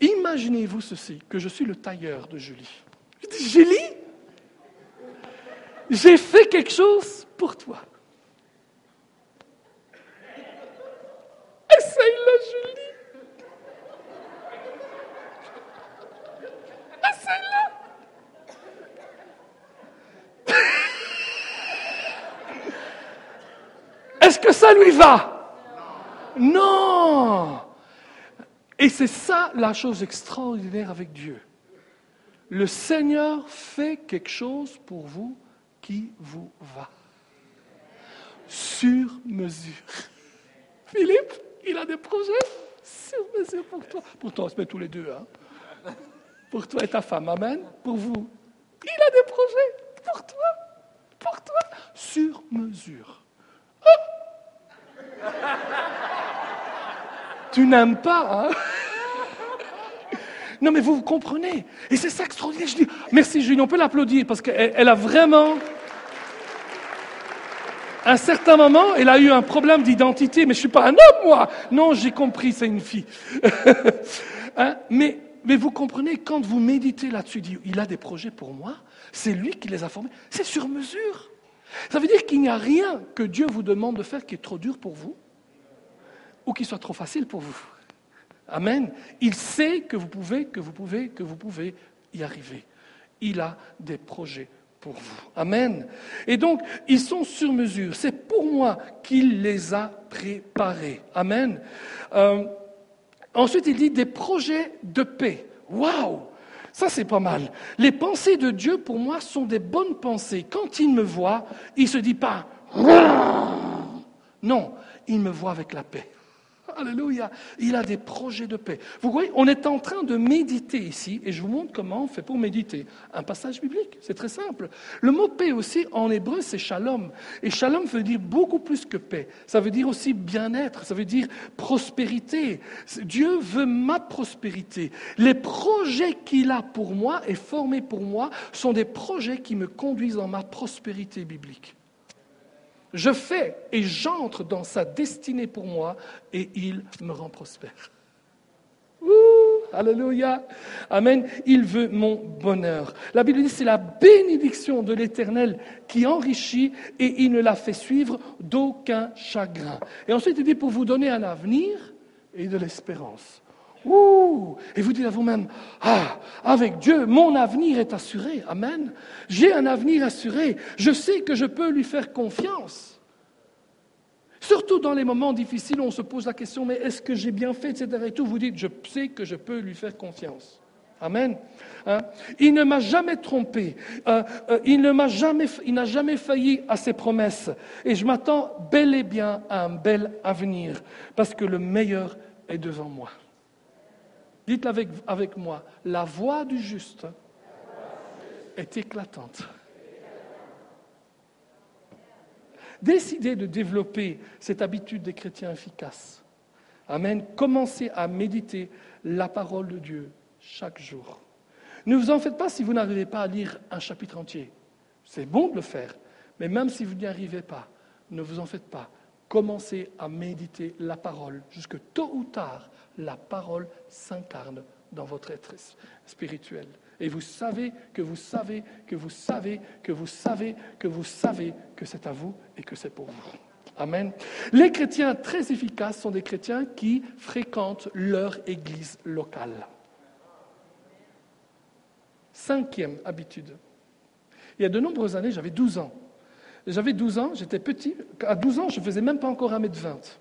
Imaginez-vous ceci, que je suis le tailleur de Julie. Julie, j'ai fait quelque chose pour toi. Essaye-le, Julie. Est-ce que ça lui va Non. Et c'est ça la chose extraordinaire avec Dieu. Le Seigneur fait quelque chose pour vous qui vous va. Sur mesure. Philippe, il a des projets sur mesure pour toi. Pour toi, on se met tous les deux. Hein. Pour toi et ta femme. Amen. Pour vous. Il a des projets pour toi. Pour toi. Sur mesure. Oh tu n'aimes pas, hein? Non, mais vous, vous comprenez. Et c'est ça extraordinaire. Je dis, merci Julie, on peut l'applaudir parce qu'elle elle a vraiment... À un certain moment, elle a eu un problème d'identité, mais je suis pas un homme, moi. Non, j'ai compris, c'est une fille. Hein, mais, mais vous comprenez, quand vous méditez là-dessus, il a des projets pour moi, c'est lui qui les a formés, c'est sur mesure. Ça veut dire qu'il n'y a rien que Dieu vous demande de faire qui est trop dur pour vous ou qui soit trop facile pour vous. Amen. Il sait que vous pouvez, que vous pouvez, que vous pouvez y arriver. Il a des projets pour vous. Amen. Et donc, ils sont sur mesure. C'est pour moi qu'il les a préparés. Amen. Euh, ensuite, il dit des projets de paix. Waouh ça, c'est pas mal. Les pensées de Dieu, pour moi, sont des bonnes pensées. Quand il me voit, il ne se dit pas non, il me voit avec la paix. Alléluia. Il a des projets de paix. Vous voyez, on est en train de méditer ici, et je vous montre comment on fait pour méditer. Un passage biblique, c'est très simple. Le mot paix aussi, en hébreu, c'est shalom. Et shalom veut dire beaucoup plus que paix. Ça veut dire aussi bien-être, ça veut dire prospérité. Dieu veut ma prospérité. Les projets qu'il a pour moi et formés pour moi sont des projets qui me conduisent dans ma prospérité biblique. Je fais et j'entre dans sa destinée pour moi et il me rend prospère. Ouh, alléluia. Amen. Il veut mon bonheur. La Bible dit c'est la bénédiction de l'Éternel qui enrichit et il ne la fait suivre d'aucun chagrin. Et ensuite il dit pour vous donner un avenir et de l'espérance. Ouh, et vous dites à vous-même, ah, avec Dieu, mon avenir est assuré. Amen. J'ai un avenir assuré. Je sais que je peux lui faire confiance. Surtout dans les moments difficiles on se pose la question, mais est-ce que j'ai bien fait, etc. Et tout, vous dites, je sais que je peux lui faire confiance. Amen. Hein? Il ne m'a jamais trompé. Euh, euh, il ne m'a jamais, il n'a jamais failli à ses promesses. Et je m'attends bel et bien à un bel avenir, parce que le meilleur est devant moi. Dites avec, avec moi, la voix du juste est éclatante. Décidez de développer cette habitude des chrétiens efficaces. Amen. Commencez à méditer la parole de Dieu chaque jour. Ne vous en faites pas si vous n'arrivez pas à lire un chapitre entier. C'est bon de le faire, mais même si vous n'y arrivez pas, ne vous en faites pas. Commencez à méditer la parole, jusque tôt ou tard, la parole s'incarne dans votre être spirituel. Et vous savez que vous savez que vous savez que vous savez que vous savez que c'est à vous et que c'est pour vous. Amen. Les chrétiens très efficaces sont des chrétiens qui fréquentent leur église locale. Cinquième habitude. Il y a de nombreuses années, j'avais 12 ans. J'avais 12 ans, j'étais petit. À 12 ans, je ne faisais même pas encore 1m20.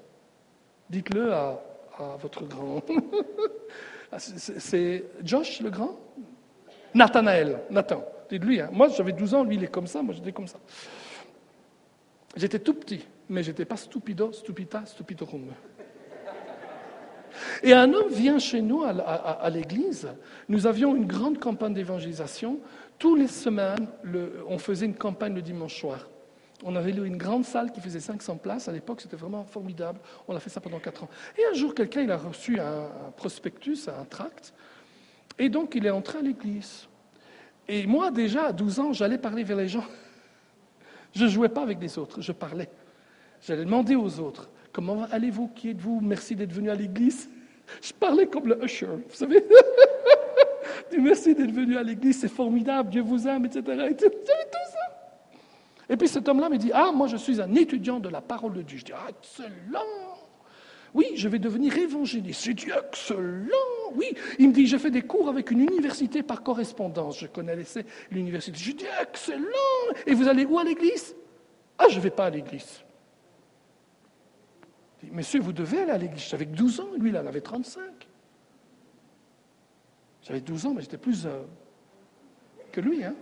Dites-le à ah, votre grand. Ah, c'est Josh le grand? Nathanaël, Nathan. Dites-lui, hein. moi j'avais 12 ans, lui il est comme ça, moi j'étais comme ça. J'étais tout petit, mais j'étais pas stupido, stupita, stupidorum. Et un homme vient chez nous à, l'église. Nous avions une grande campagne d'évangélisation. Tous les semaines, on faisait une campagne le dimanche soir. On avait une grande salle qui faisait 500 places. À l'époque, c'était vraiment formidable. On a fait ça pendant quatre ans. Et un jour, quelqu'un il a reçu un, prospectus, un tract. Et donc, il est entré à l'église. Et moi, déjà, à 12 ans, j'allais parler vers les gens. Je ne jouais pas avec les autres, je parlais. J'allais demander aux autres Comment allez-vous? Qui êtes-vous? Merci d'être venu à l'église. Je parlais comme le usher, vous savez. merci d'être venu à l'église, c'est formidable, Dieu vous aime, etc. Et tout ça. Et puis cet homme-là me dit, ah, moi je suis un étudiant de la parole de Dieu. Je dis, ah, excellent. Oui, je vais devenir évangéliste. J'ai dit, excellent. Oui, il me dit, j'ai fait des cours avec une université par correspondance. Je connaissais l'université. Je dis, excellent. Et vous allez où à l'église? Ah, je ne vais pas à l'église. Monsieur, vous devez aller à l'église. J'avais 12 ans, lui, il en avait 35. J'avais 12 ans, mais j'étais plus que lui. Hein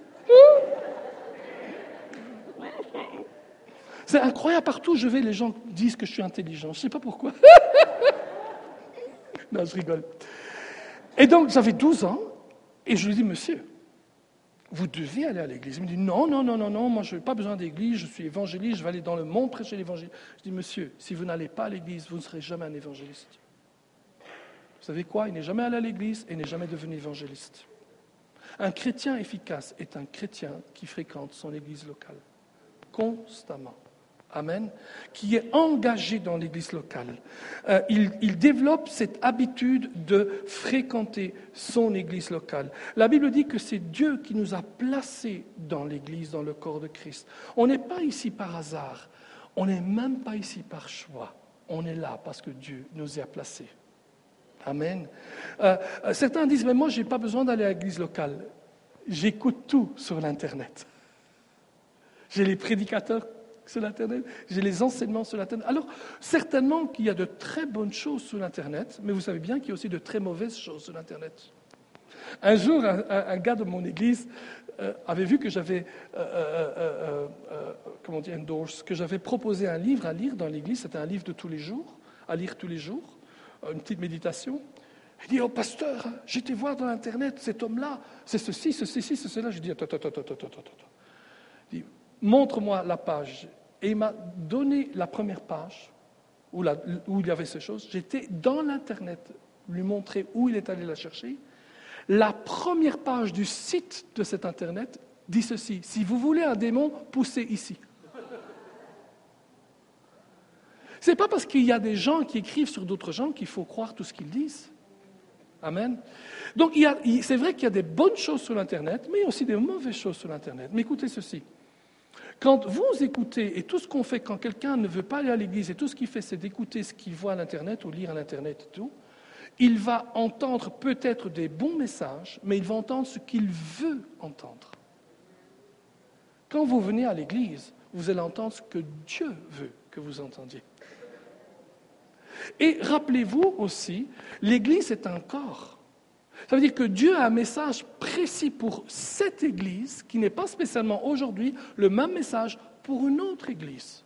C'est incroyable, partout où je vais, les gens disent que je suis intelligent. Je ne sais pas pourquoi. non, je rigole. Et donc, j'avais 12 ans, et je lui dis, monsieur, vous devez aller à l'église. Il me dit, non, non, non, non, non, moi je n'ai pas besoin d'église, je suis évangéliste, je vais aller dans le monde prêcher l'évangile. Je dis, monsieur, si vous n'allez pas à l'église, vous ne serez jamais un évangéliste. Vous savez quoi? Il n'est jamais allé à l'église et n'est jamais devenu évangéliste. Un chrétien efficace est un chrétien qui fréquente son église locale, constamment. Amen, qui est engagé dans l'Église locale. Euh, il, développe cette habitude de fréquenter son Église locale. La Bible dit que c'est Dieu qui nous a placés dans l'Église, dans le corps de Christ. On n'est pas ici par hasard, on n'est même pas ici par choix. On est là parce que Dieu nous y a placés. Amen. Euh, euh, certains disent, mais moi, je n'ai pas besoin d'aller à l'église locale. J'écoute tout sur l'Internet. J'ai les prédicateurs sur l'Internet, j'ai les enseignements sur l'Internet. Alors, certainement qu'il y a de très bonnes choses sur l'Internet, mais vous savez bien qu'il y a aussi de très mauvaises choses sur l'Internet. Un jour, un, gars de mon église euh, avait vu que j'avais, comment dire, que j'avais proposé un livre à lire dans l'église. C'était un livre de tous les jours, à lire tous les jours une petite méditation. Il dit, oh pasteur, j'étais voir dans Internet cet homme-là, c'est ceci, ceci, ceci, cela. Je dis, attends, attends, attends, attends, attends. Montre-moi la page. Et il m'a donné la première page où il y avait ces choses. J'étais dans l'Internet, lui montrer où il est allé la chercher. La première page du site de cet Internet dit ceci, si vous voulez un démon, poussez ici. Ce n'est pas parce qu'il y a des gens qui écrivent sur d'autres gens qu'il faut croire tout ce qu'ils disent. Amen. Donc, c'est vrai qu'il y a des bonnes choses sur l'Internet, mais il y a aussi des mauvaises choses sur l'Internet. Mais écoutez ceci. Quand vous écoutez, et tout ce qu'on fait quand quelqu'un ne veut pas aller à l'église, et tout ce qu'il fait, c'est d'écouter ce qu'il voit à l'Internet ou lire à l'Internet et tout, il va entendre peut-être des bons messages, mais il va entendre ce qu'il veut entendre. Quand vous venez à l'église, vous allez entendre ce que Dieu veut que vous entendiez. Et rappelez-vous aussi, l'Église est un corps. Ça veut dire que Dieu a un message précis pour cette Église qui n'est pas spécialement aujourd'hui le même message pour une autre Église.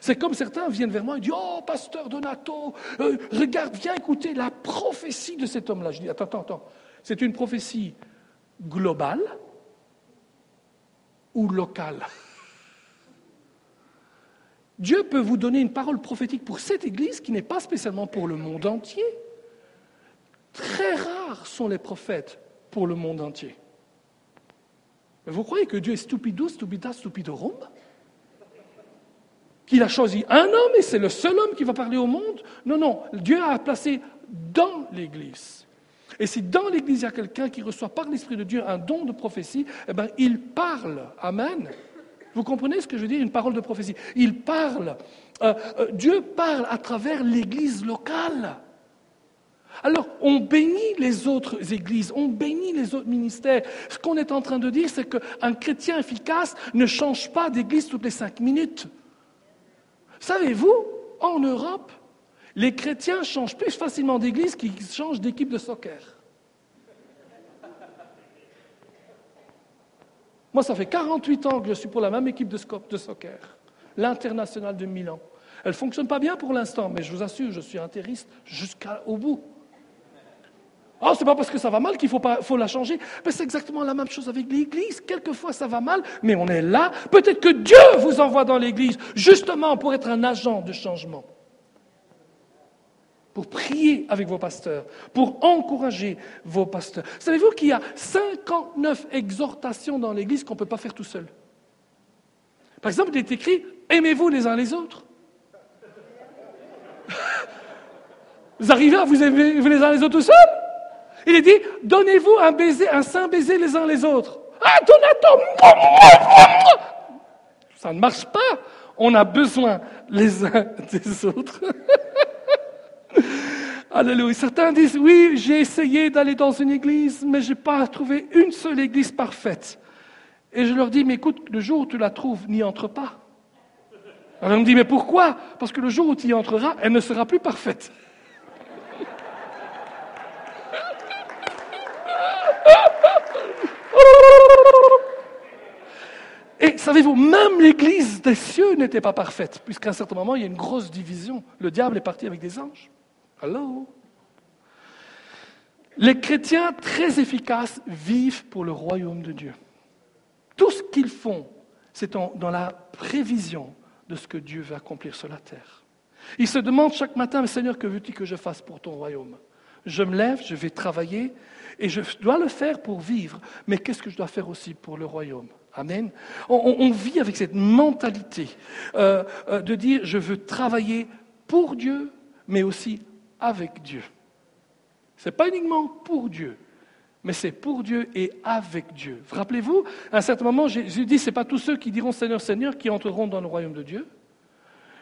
C'est comme certains viennent vers moi et disent Oh, pasteur Donato, euh, regarde, viens écouter la prophétie de cet homme-là. Je dis Attends, attends, attends. C'est une prophétie globale ou locale? Dieu peut vous donner une parole prophétique pour cette Église qui n'est pas spécialement pour le monde entier. Très rares sont les prophètes pour le monde entier. Mais vous croyez que Dieu est stupido, stupida, stupidorum? Qu'il a choisi un homme et c'est le seul homme qui va parler au monde? Non, non, Dieu a placé dans l'Église. Et si dans l'Église il y a quelqu'un qui reçoit par l'Esprit de Dieu un don de prophétie, eh bien il parle. Amen. Vous comprenez ce que je veux dire Une parole de prophétie? Il parle. Euh, euh, Dieu parle à travers l'Église locale. Alors, on bénit les autres églises, on bénit les autres ministères. Ce qu'on est en train de dire, c'est qu'un chrétien efficace ne change pas d'église toutes les cinq minutes. Savez-vous, en Europe, les chrétiens changent plus facilement d'église qu'ils changent d'équipe de soccer. Moi, ça fait 48 ans que je suis pour la même équipe de, soccer, l'international de Milan. Elle ne fonctionne pas bien pour l'instant, mais je vous assure, je suis interiste jusqu'au bout. Oh, c'est pas parce que ça va mal qu'il faut, faut la changer. Mais c'est exactement la même chose avec l'Église. Quelquefois, ça va mal, mais on est là. Peut-être que Dieu vous envoie dans l'Église, justement pour être un agent de changement pour prier avec vos pasteurs, pour encourager vos pasteurs. Savez-vous qu'il y a 59 exhortations dans l'Église qu'on ne peut pas faire tout seul? Par exemple, il est écrit Aimez-vous les uns les autres. Vous arrivez à vous aimer les uns les autres tout seuls? Il est dit Donnez-vous un baiser, un saint baiser les uns les autres. Ah, Donato Ça ne marche pas. On a besoin les uns des autres. Alléluia. Certains disent, oui, j'ai essayé d'aller dans une église, mais je n'ai pas trouvé une seule église parfaite. Et je leur dis, mais écoute, le jour où tu la trouves, n'y entre pas. Alors on me dit, mais pourquoi? Parce que le jour où tu y entreras, elle ne sera plus parfaite. Et savez-vous, même l'Église des cieux n'était pas parfaite, puisqu'à un certain moment, il y a une grosse division. Le diable est parti avec des anges. Hello? Les chrétiens très efficaces vivent pour le royaume de Dieu. Tout ce qu'ils font, c'est dans la prévision de ce que Dieu veut accomplir sur la terre. Ils se demandent chaque matin, Seigneur, que veux-tu que je fasse pour ton royaume? Je me lève, je vais travailler, et je dois le faire pour vivre, mais qu'est-ce que je dois faire aussi pour le royaume? Amen. On, vit avec cette mentalité euh, euh, de dire je veux travailler pour Dieu, mais aussi avec Dieu. Ce n'est pas uniquement pour Dieu, mais c'est pour Dieu et avec Dieu. Rappelez-vous, à un certain moment, Jésus dit, ce n'est pas tous ceux qui diront Seigneur, Seigneur qui entreront dans le royaume de Dieu.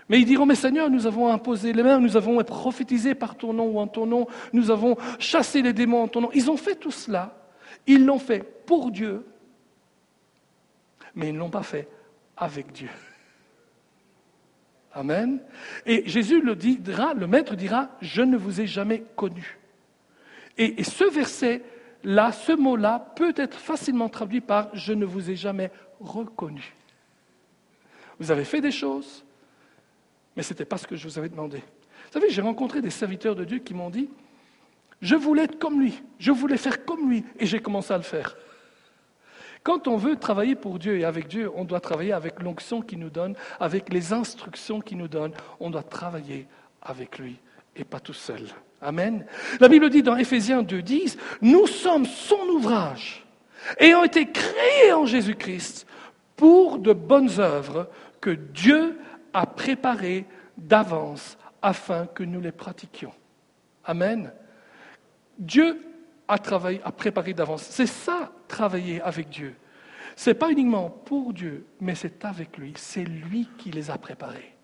Mais ils diront, mais Seigneur, nous avons imposé les mains, nous avons prophétisé par ton nom ou en ton nom, nous avons chassé les démons en ton nom. Ils ont fait tout cela. Ils l'ont fait pour Dieu, mais ils ne l'ont pas fait avec Dieu. Amen. Et Jésus le dira, le maître dira, je ne vous ai jamais connu. Et, et ce verset-là, ce mot-là, peut être facilement traduit par je ne vous ai jamais reconnu. Vous avez fait des choses, mais ce n'était pas ce que je vous avais demandé. Vous savez, j'ai rencontré des serviteurs de Dieu qui m'ont dit, je voulais être comme lui, je voulais faire comme lui, et j'ai commencé à le faire. Quand on veut travailler pour Dieu et avec Dieu, on doit travailler avec l'onction qu'il nous donne, avec les instructions qu'il nous donne. On doit travailler avec lui et pas tout seul. Amen. La Bible dit dans Éphésiens 2.10, nous sommes son ouvrage, ayant été créés en Jésus-Christ pour de bonnes œuvres que Dieu a préparées d'avance afin que nous les pratiquions. Amen. Dieu a travaillé, a préparé d'avance. C'est ça, travailler avec Dieu. Ce n'est pas uniquement pour Dieu, mais c'est avec lui. C'est lui qui les a préparés.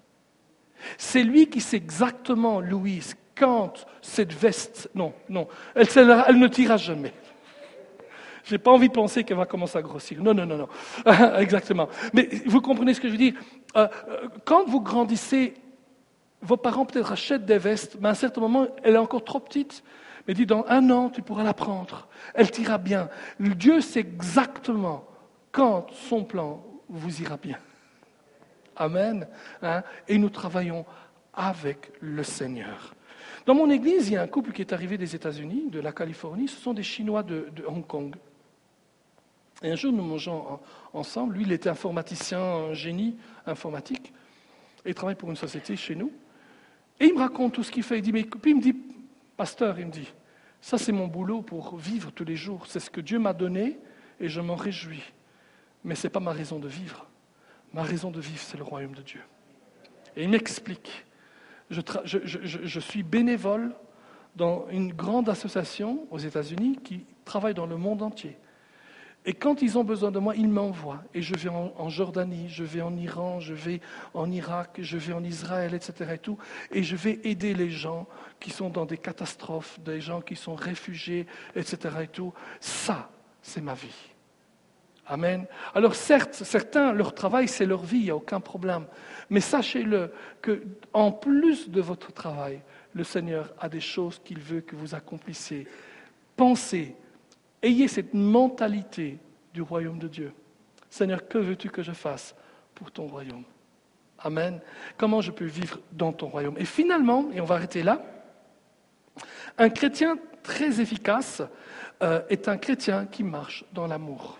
C'est lui qui sait exactement, Louise, quand cette veste. Non, non, elle, elle ne tira jamais. Je n'ai pas envie de penser qu'elle va commencer à grossir. Non, non, non, non. Exactement. Mais vous comprenez ce que je veux dire? Euh, euh, Quand vous grandissez, vos parents peut-être achètent des vestes, mais à un certain moment, elle est encore trop petite mais dit, dans un an, tu pourras la prendre. Elle t'ira bien. Dieu sait exactement quand son plan vous ira bien. Amen. Hein? Et nous travaillons avec le Seigneur. Dans mon église, il y a un couple qui est arrivé des États-Unis, de la Californie. Ce sont des Chinois de, Hong Kong. Et un jour, nous mangeons ensemble. Lui, il était informaticien, un génie informatique. Et il travaille pour une société chez nous. Et il me raconte tout ce qu'il fait. Il dit, mais, puis il me dit, Pasteur, il me dit, ça c'est mon boulot pour vivre tous les jours. C'est ce que Dieu m'a donné et je m'en réjouis. Mais ce n'est pas ma raison de vivre. Ma raison de vivre, c'est le royaume de Dieu. Et il m'explique. Je, je, suis bénévole dans une grande association aux États-Unis qui travaille dans le monde entier. Et quand ils ont besoin de moi, ils m'envoient. Et je vais en, Jordanie, je vais en Iran, je vais en Irak, je vais en Israël, etc. Et, tout, et je vais aider les gens qui sont dans des catastrophes, des gens qui sont réfugiés, etc. Et tout. Ça, c'est ma vie. Amen. Alors certes, certains, leur travail, c'est leur vie, il n'y a aucun problème. Mais sachez-le que, en plus de votre travail, le Seigneur a des choses qu'il veut que vous accomplissiez. Pensez Ayez cette mentalité du royaume de Dieu. Seigneur, que veux-tu que je fasse pour ton royaume? Amen. Comment je peux vivre dans ton royaume? Et finalement, et on va arrêter là, un chrétien très efficace euh, est un chrétien qui marche dans l'amour.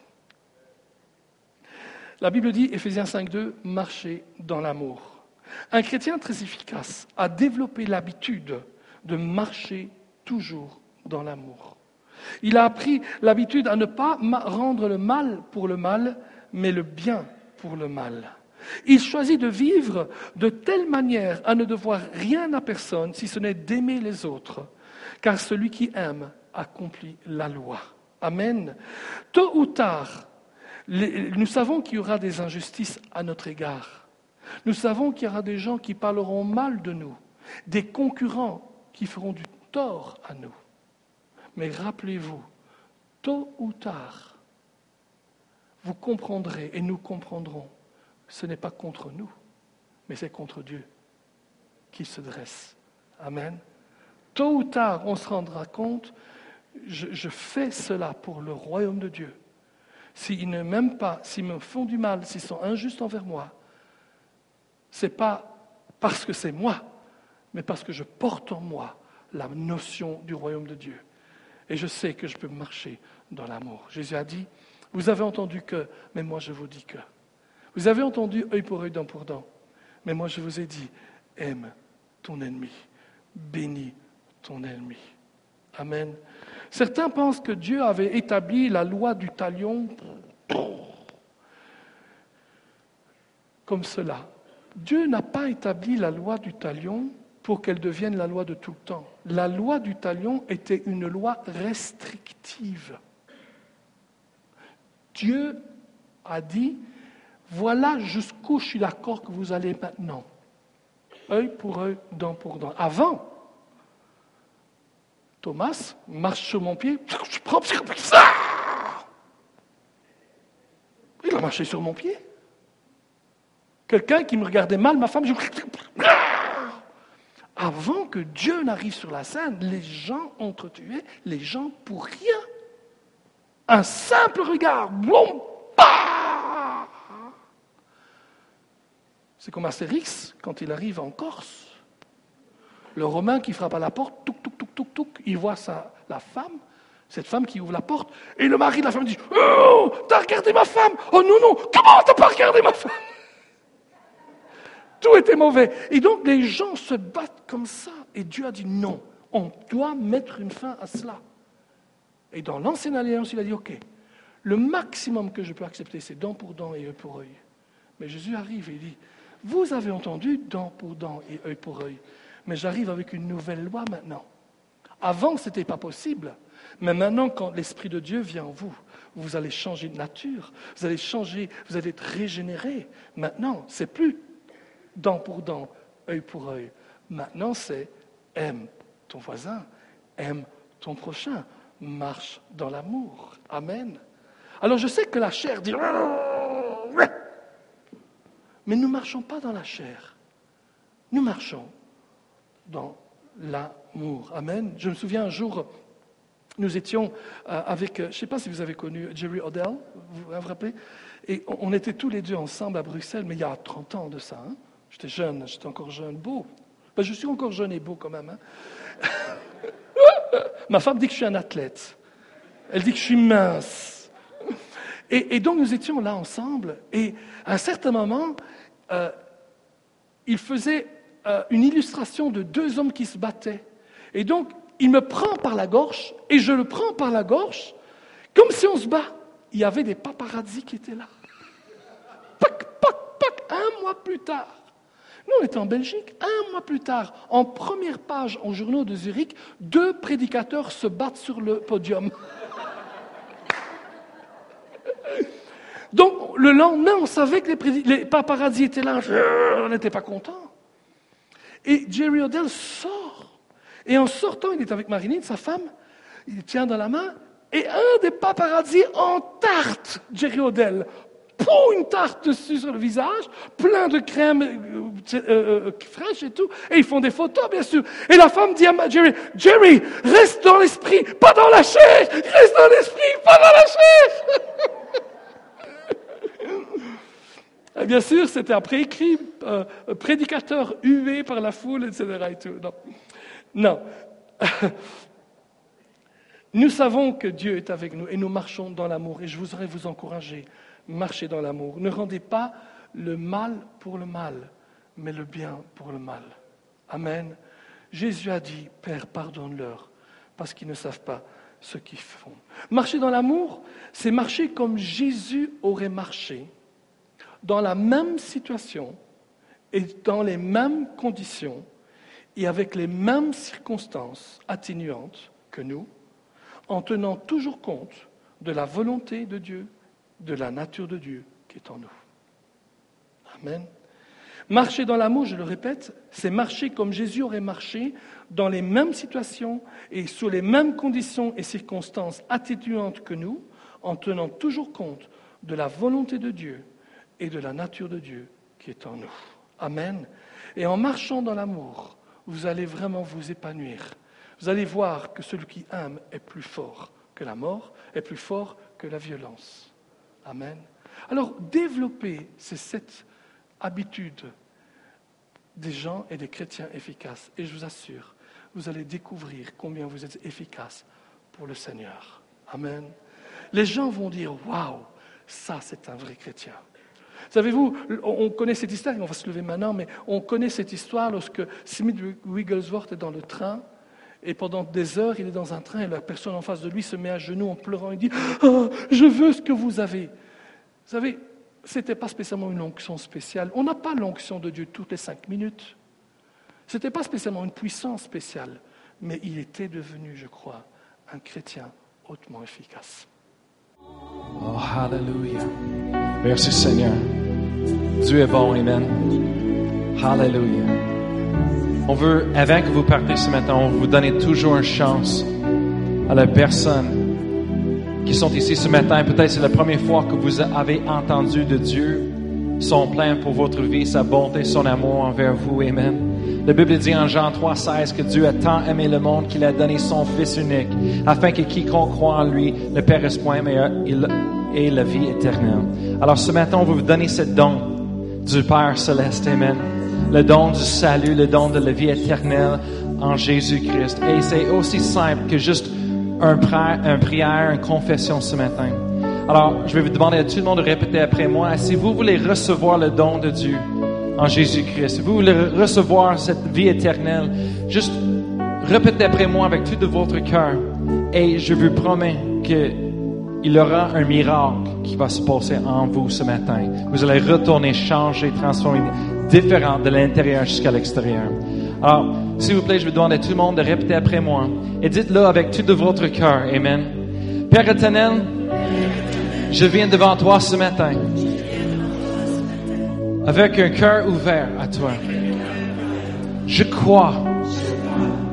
La Bible dit, Ephésiens 5.2, marcher dans l'amour. Un chrétien très efficace a développé l'habitude de marcher toujours dans l'amour. Il a appris l'habitude à ne pas rendre le mal pour le mal, mais le bien pour le mal. Il choisit de vivre de telle manière à ne devoir rien à personne si ce n'est d'aimer les autres, car celui qui aime accomplit la loi. Amen. Tôt ou tard, nous savons qu'il y aura des injustices à notre égard. Nous savons qu'il y aura des gens qui parleront mal de nous, des concurrents qui feront du tort à nous. Mais rappelez-vous, tôt ou tard, vous comprendrez et nous comprendrons, ce n'est pas contre nous, mais c'est contre Dieu qui se dresse. Amen. Tôt ou tard, on se rendra compte, je, fais cela pour le royaume de Dieu. S'ils ne m'aiment pas, s'ils me font du mal, s'ils sont injustes envers moi, ce n'est pas parce que c'est moi, mais parce que je porte en moi la notion du royaume de Dieu. Et je sais que je peux marcher dans l'amour. Jésus a dit, vous avez entendu que, mais moi je vous dis que. Vous avez entendu œil pour œil, dent pour dent. Mais moi je vous ai dit, aime ton ennemi, bénis ton ennemi. Amen. Certains pensent que Dieu avait établi la loi du talion comme cela. Dieu n'a pas établi la loi du talion pour qu'elle devienne la loi de tout le temps. La loi du talion était une loi restrictive. Dieu a dit, voilà jusqu'où je suis d'accord que vous allez maintenant. œil pour œil, dent pour dent. Avant, Thomas marche sur mon pied. Il a marché sur mon pied. Quelqu'un qui me regardait mal, ma femme, je... Avant que Dieu n'arrive sur la scène, les gens entretuaient les gens pour rien. Un simple regard, boum, C'est comme Astérix quand il arrive en Corse. Le Romain qui frappe à la porte, touc, touc, touc, touc, touc, il voit sa, la femme, cette femme qui ouvre la porte, et le mari de la femme dit Oh, t'as regardé ma femme? Oh non, non, comment t'as pas regardé ma femme? Tout était mauvais. Et donc les gens se battent comme ça. Et Dieu a dit non, on doit mettre une fin à cela. Et dans l'ancienne alliance, il a dit Ok, le maximum que je peux accepter, c'est dent pour dent et œil pour œil. Mais Jésus arrive et dit Vous avez entendu dent pour dent et œil pour œil. Mais j'arrive avec une nouvelle loi maintenant. Avant, ce n'était pas possible. Mais maintenant, quand l'Esprit de Dieu vient en vous, vous allez changer de nature, vous allez changer, vous allez être régénéré. Maintenant, c'est plus dent pour dent, œil pour œil. Maintenant, c'est aime ton voisin, aime ton prochain, marche dans l'amour. Amen. Alors je sais que la chair dit... Mais nous ne marchons pas dans la chair. Nous marchons dans l'amour. Amen. Je me souviens un jour, nous étions euh, avec, euh, je ne sais pas si vous avez connu Jerry Odell, vous vous rappelez? Et on était tous les deux ensemble à Bruxelles, mais il y a 30 ans de ça. Hein. J'étais jeune, j'étais encore jeune, beau. Ben, je suis encore jeune et beau quand même. Hein. Ma femme dit que je suis un athlète. Elle dit que je suis mince. Et, donc nous étions là ensemble, et à un certain moment, euh, il faisait euh, une illustration de deux hommes qui se battaient. Et donc, il me prend par la gorge, et je le prends par la gorge, comme si on se bat. Il y avait des paparazzis qui étaient là. Pac, pac, pac, un mois plus tard. Nous, on était en Belgique. Un mois plus tard, en première page en journaux de Zurich, deux prédicateurs se battent sur le podium. Donc, le lendemain, on savait que les, les paparazzi étaient là. On n'était pas contents. Et Jerry Odell sort. Et en sortant, il est avec Marilyn, sa femme, il tient dans la main, et un des paparazzi en tarte Jerry Odell. Pour une tarte dessus sur le visage, plein de crème euh, euh, euh, fraîche et tout, et ils font des photos, bien sûr. Et la femme dit à Jerry, Jerry, reste dans l'esprit, pas dans la chair, reste dans l'esprit, pas dans la chair. Bien sûr, c'était après écrit, euh, prédicateur hué par la foule, etc. Non. non. nous savons que Dieu est avec nous et nous marchons dans l'amour. Et je voudrais vous encourager, marchez dans l'amour. Ne rendez pas le mal pour le mal, mais le bien pour le mal. Amen. Jésus a dit, Père, pardonne-leur, parce qu'ils ne savent pas ce qu'ils font. Marcher dans l'amour, c'est marcher comme Jésus aurait marché dans la même situation et dans les mêmes conditions et avec les mêmes circonstances atténuantes que nous, en tenant toujours compte de la volonté de Dieu, de la nature de Dieu qui est en nous. Amen. Marcher dans l'amour, je le répète, c'est marcher comme Jésus aurait marché dans les mêmes situations et sous les mêmes conditions et circonstances atténuantes que nous, en tenant toujours compte de la volonté de Dieu et de la nature de Dieu qui est en nous. Amen. Et en marchant dans l'amour, vous allez vraiment vous épanouir. Vous allez voir que celui qui aime est plus fort que la mort, est plus fort que la violence. Amen. Alors, développez ces sept habitudes des gens et des chrétiens efficaces. Et je vous assure, vous allez découvrir combien vous êtes efficaces pour le Seigneur. Amen. Les gens vont dire, waouh, ça c'est un vrai chrétien. Savez-vous, on connaît cette histoire, on va se lever maintenant, mais on connaît cette histoire lorsque Smith Wigglesworth est dans le train, et pendant des heures, il est dans un train, et la personne en face de lui se met à genoux en pleurant et dit oh, Je veux ce que vous avez. Vous savez, c'était pas spécialement une onction spéciale. On n'a pas l'onction de Dieu toutes les cinq minutes. Ce n'était pas spécialement une puissance spéciale, mais il était devenu, je crois, un chrétien hautement efficace. Oh, hallelujah. Merci Seigneur. Dieu est bon, Amen. Hallelujah. On veut, avant que vous partez ce matin, on veut vous donner toujours une chance à la personne qui sont ici ce matin. Peut-être c'est la première fois que vous avez entendu de Dieu son plein pour votre vie, sa bonté, son amour envers vous. Amen. La Bible dit en Jean 3, 16 que Dieu a tant aimé le monde qu'il a donné son Fils unique, afin que quiconque croit en lui ne périsse point, mais il ait la vie éternelle. Alors ce matin, on veut vous donner ce don du Père céleste. Amen. Le don du salut, le don de la vie éternelle en Jésus-Christ. Et c'est aussi simple que juste un prière, prière, une confession ce matin. Alors, je vais vous demander à tout le monde de répéter après moi. Si vous voulez recevoir le don de Dieu en Jésus-Christ, si vous voulez recevoir cette vie éternelle, juste répétez après moi avec tout de votre cœur. Et je vous promets qu'il y aura un miracle qui va se passer en vous ce matin. Vous allez retourner, changer, transformer, différent de l'intérieur jusqu'à l'extérieur. Alors, s'il vous plaît, je vous demande à tout le monde de répéter après moi et dites-le avec tout de votre cœur. Amen. Père éternel, je viens devant toi ce matin avec un cœur ouvert à toi. Je crois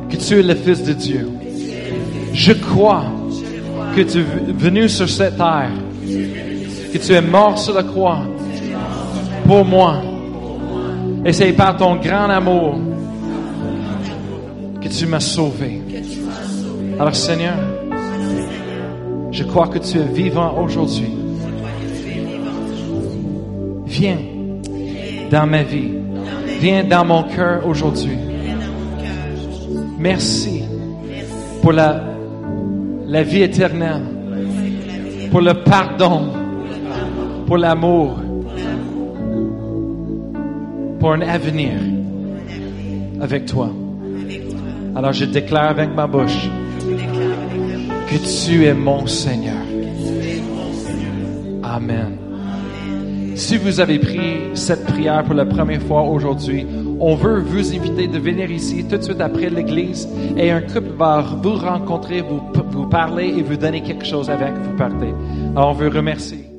que tu es le Fils de Dieu. Je crois que tu es venu sur cette terre, que tu es mort sur la croix pour moi. Et c'est par ton grand amour que tu m'as sauvé. Alors Seigneur, je crois que tu es vivant aujourd'hui. Viens dans ma vie. Viens dans mon cœur aujourd'hui. Merci pour la, la vie éternelle, pour le pardon, pour l'amour, pour un avenir avec toi. Alors je déclare avec ma bouche que tu es mon Seigneur. Amen. Si vous avez pris cette prière pour la première fois aujourd'hui, on veut vous inviter de venir ici tout de suite après l'église et un couple va vous rencontrer, vous, parler et vous donner quelque chose que vous partez. Alors on veut remercier.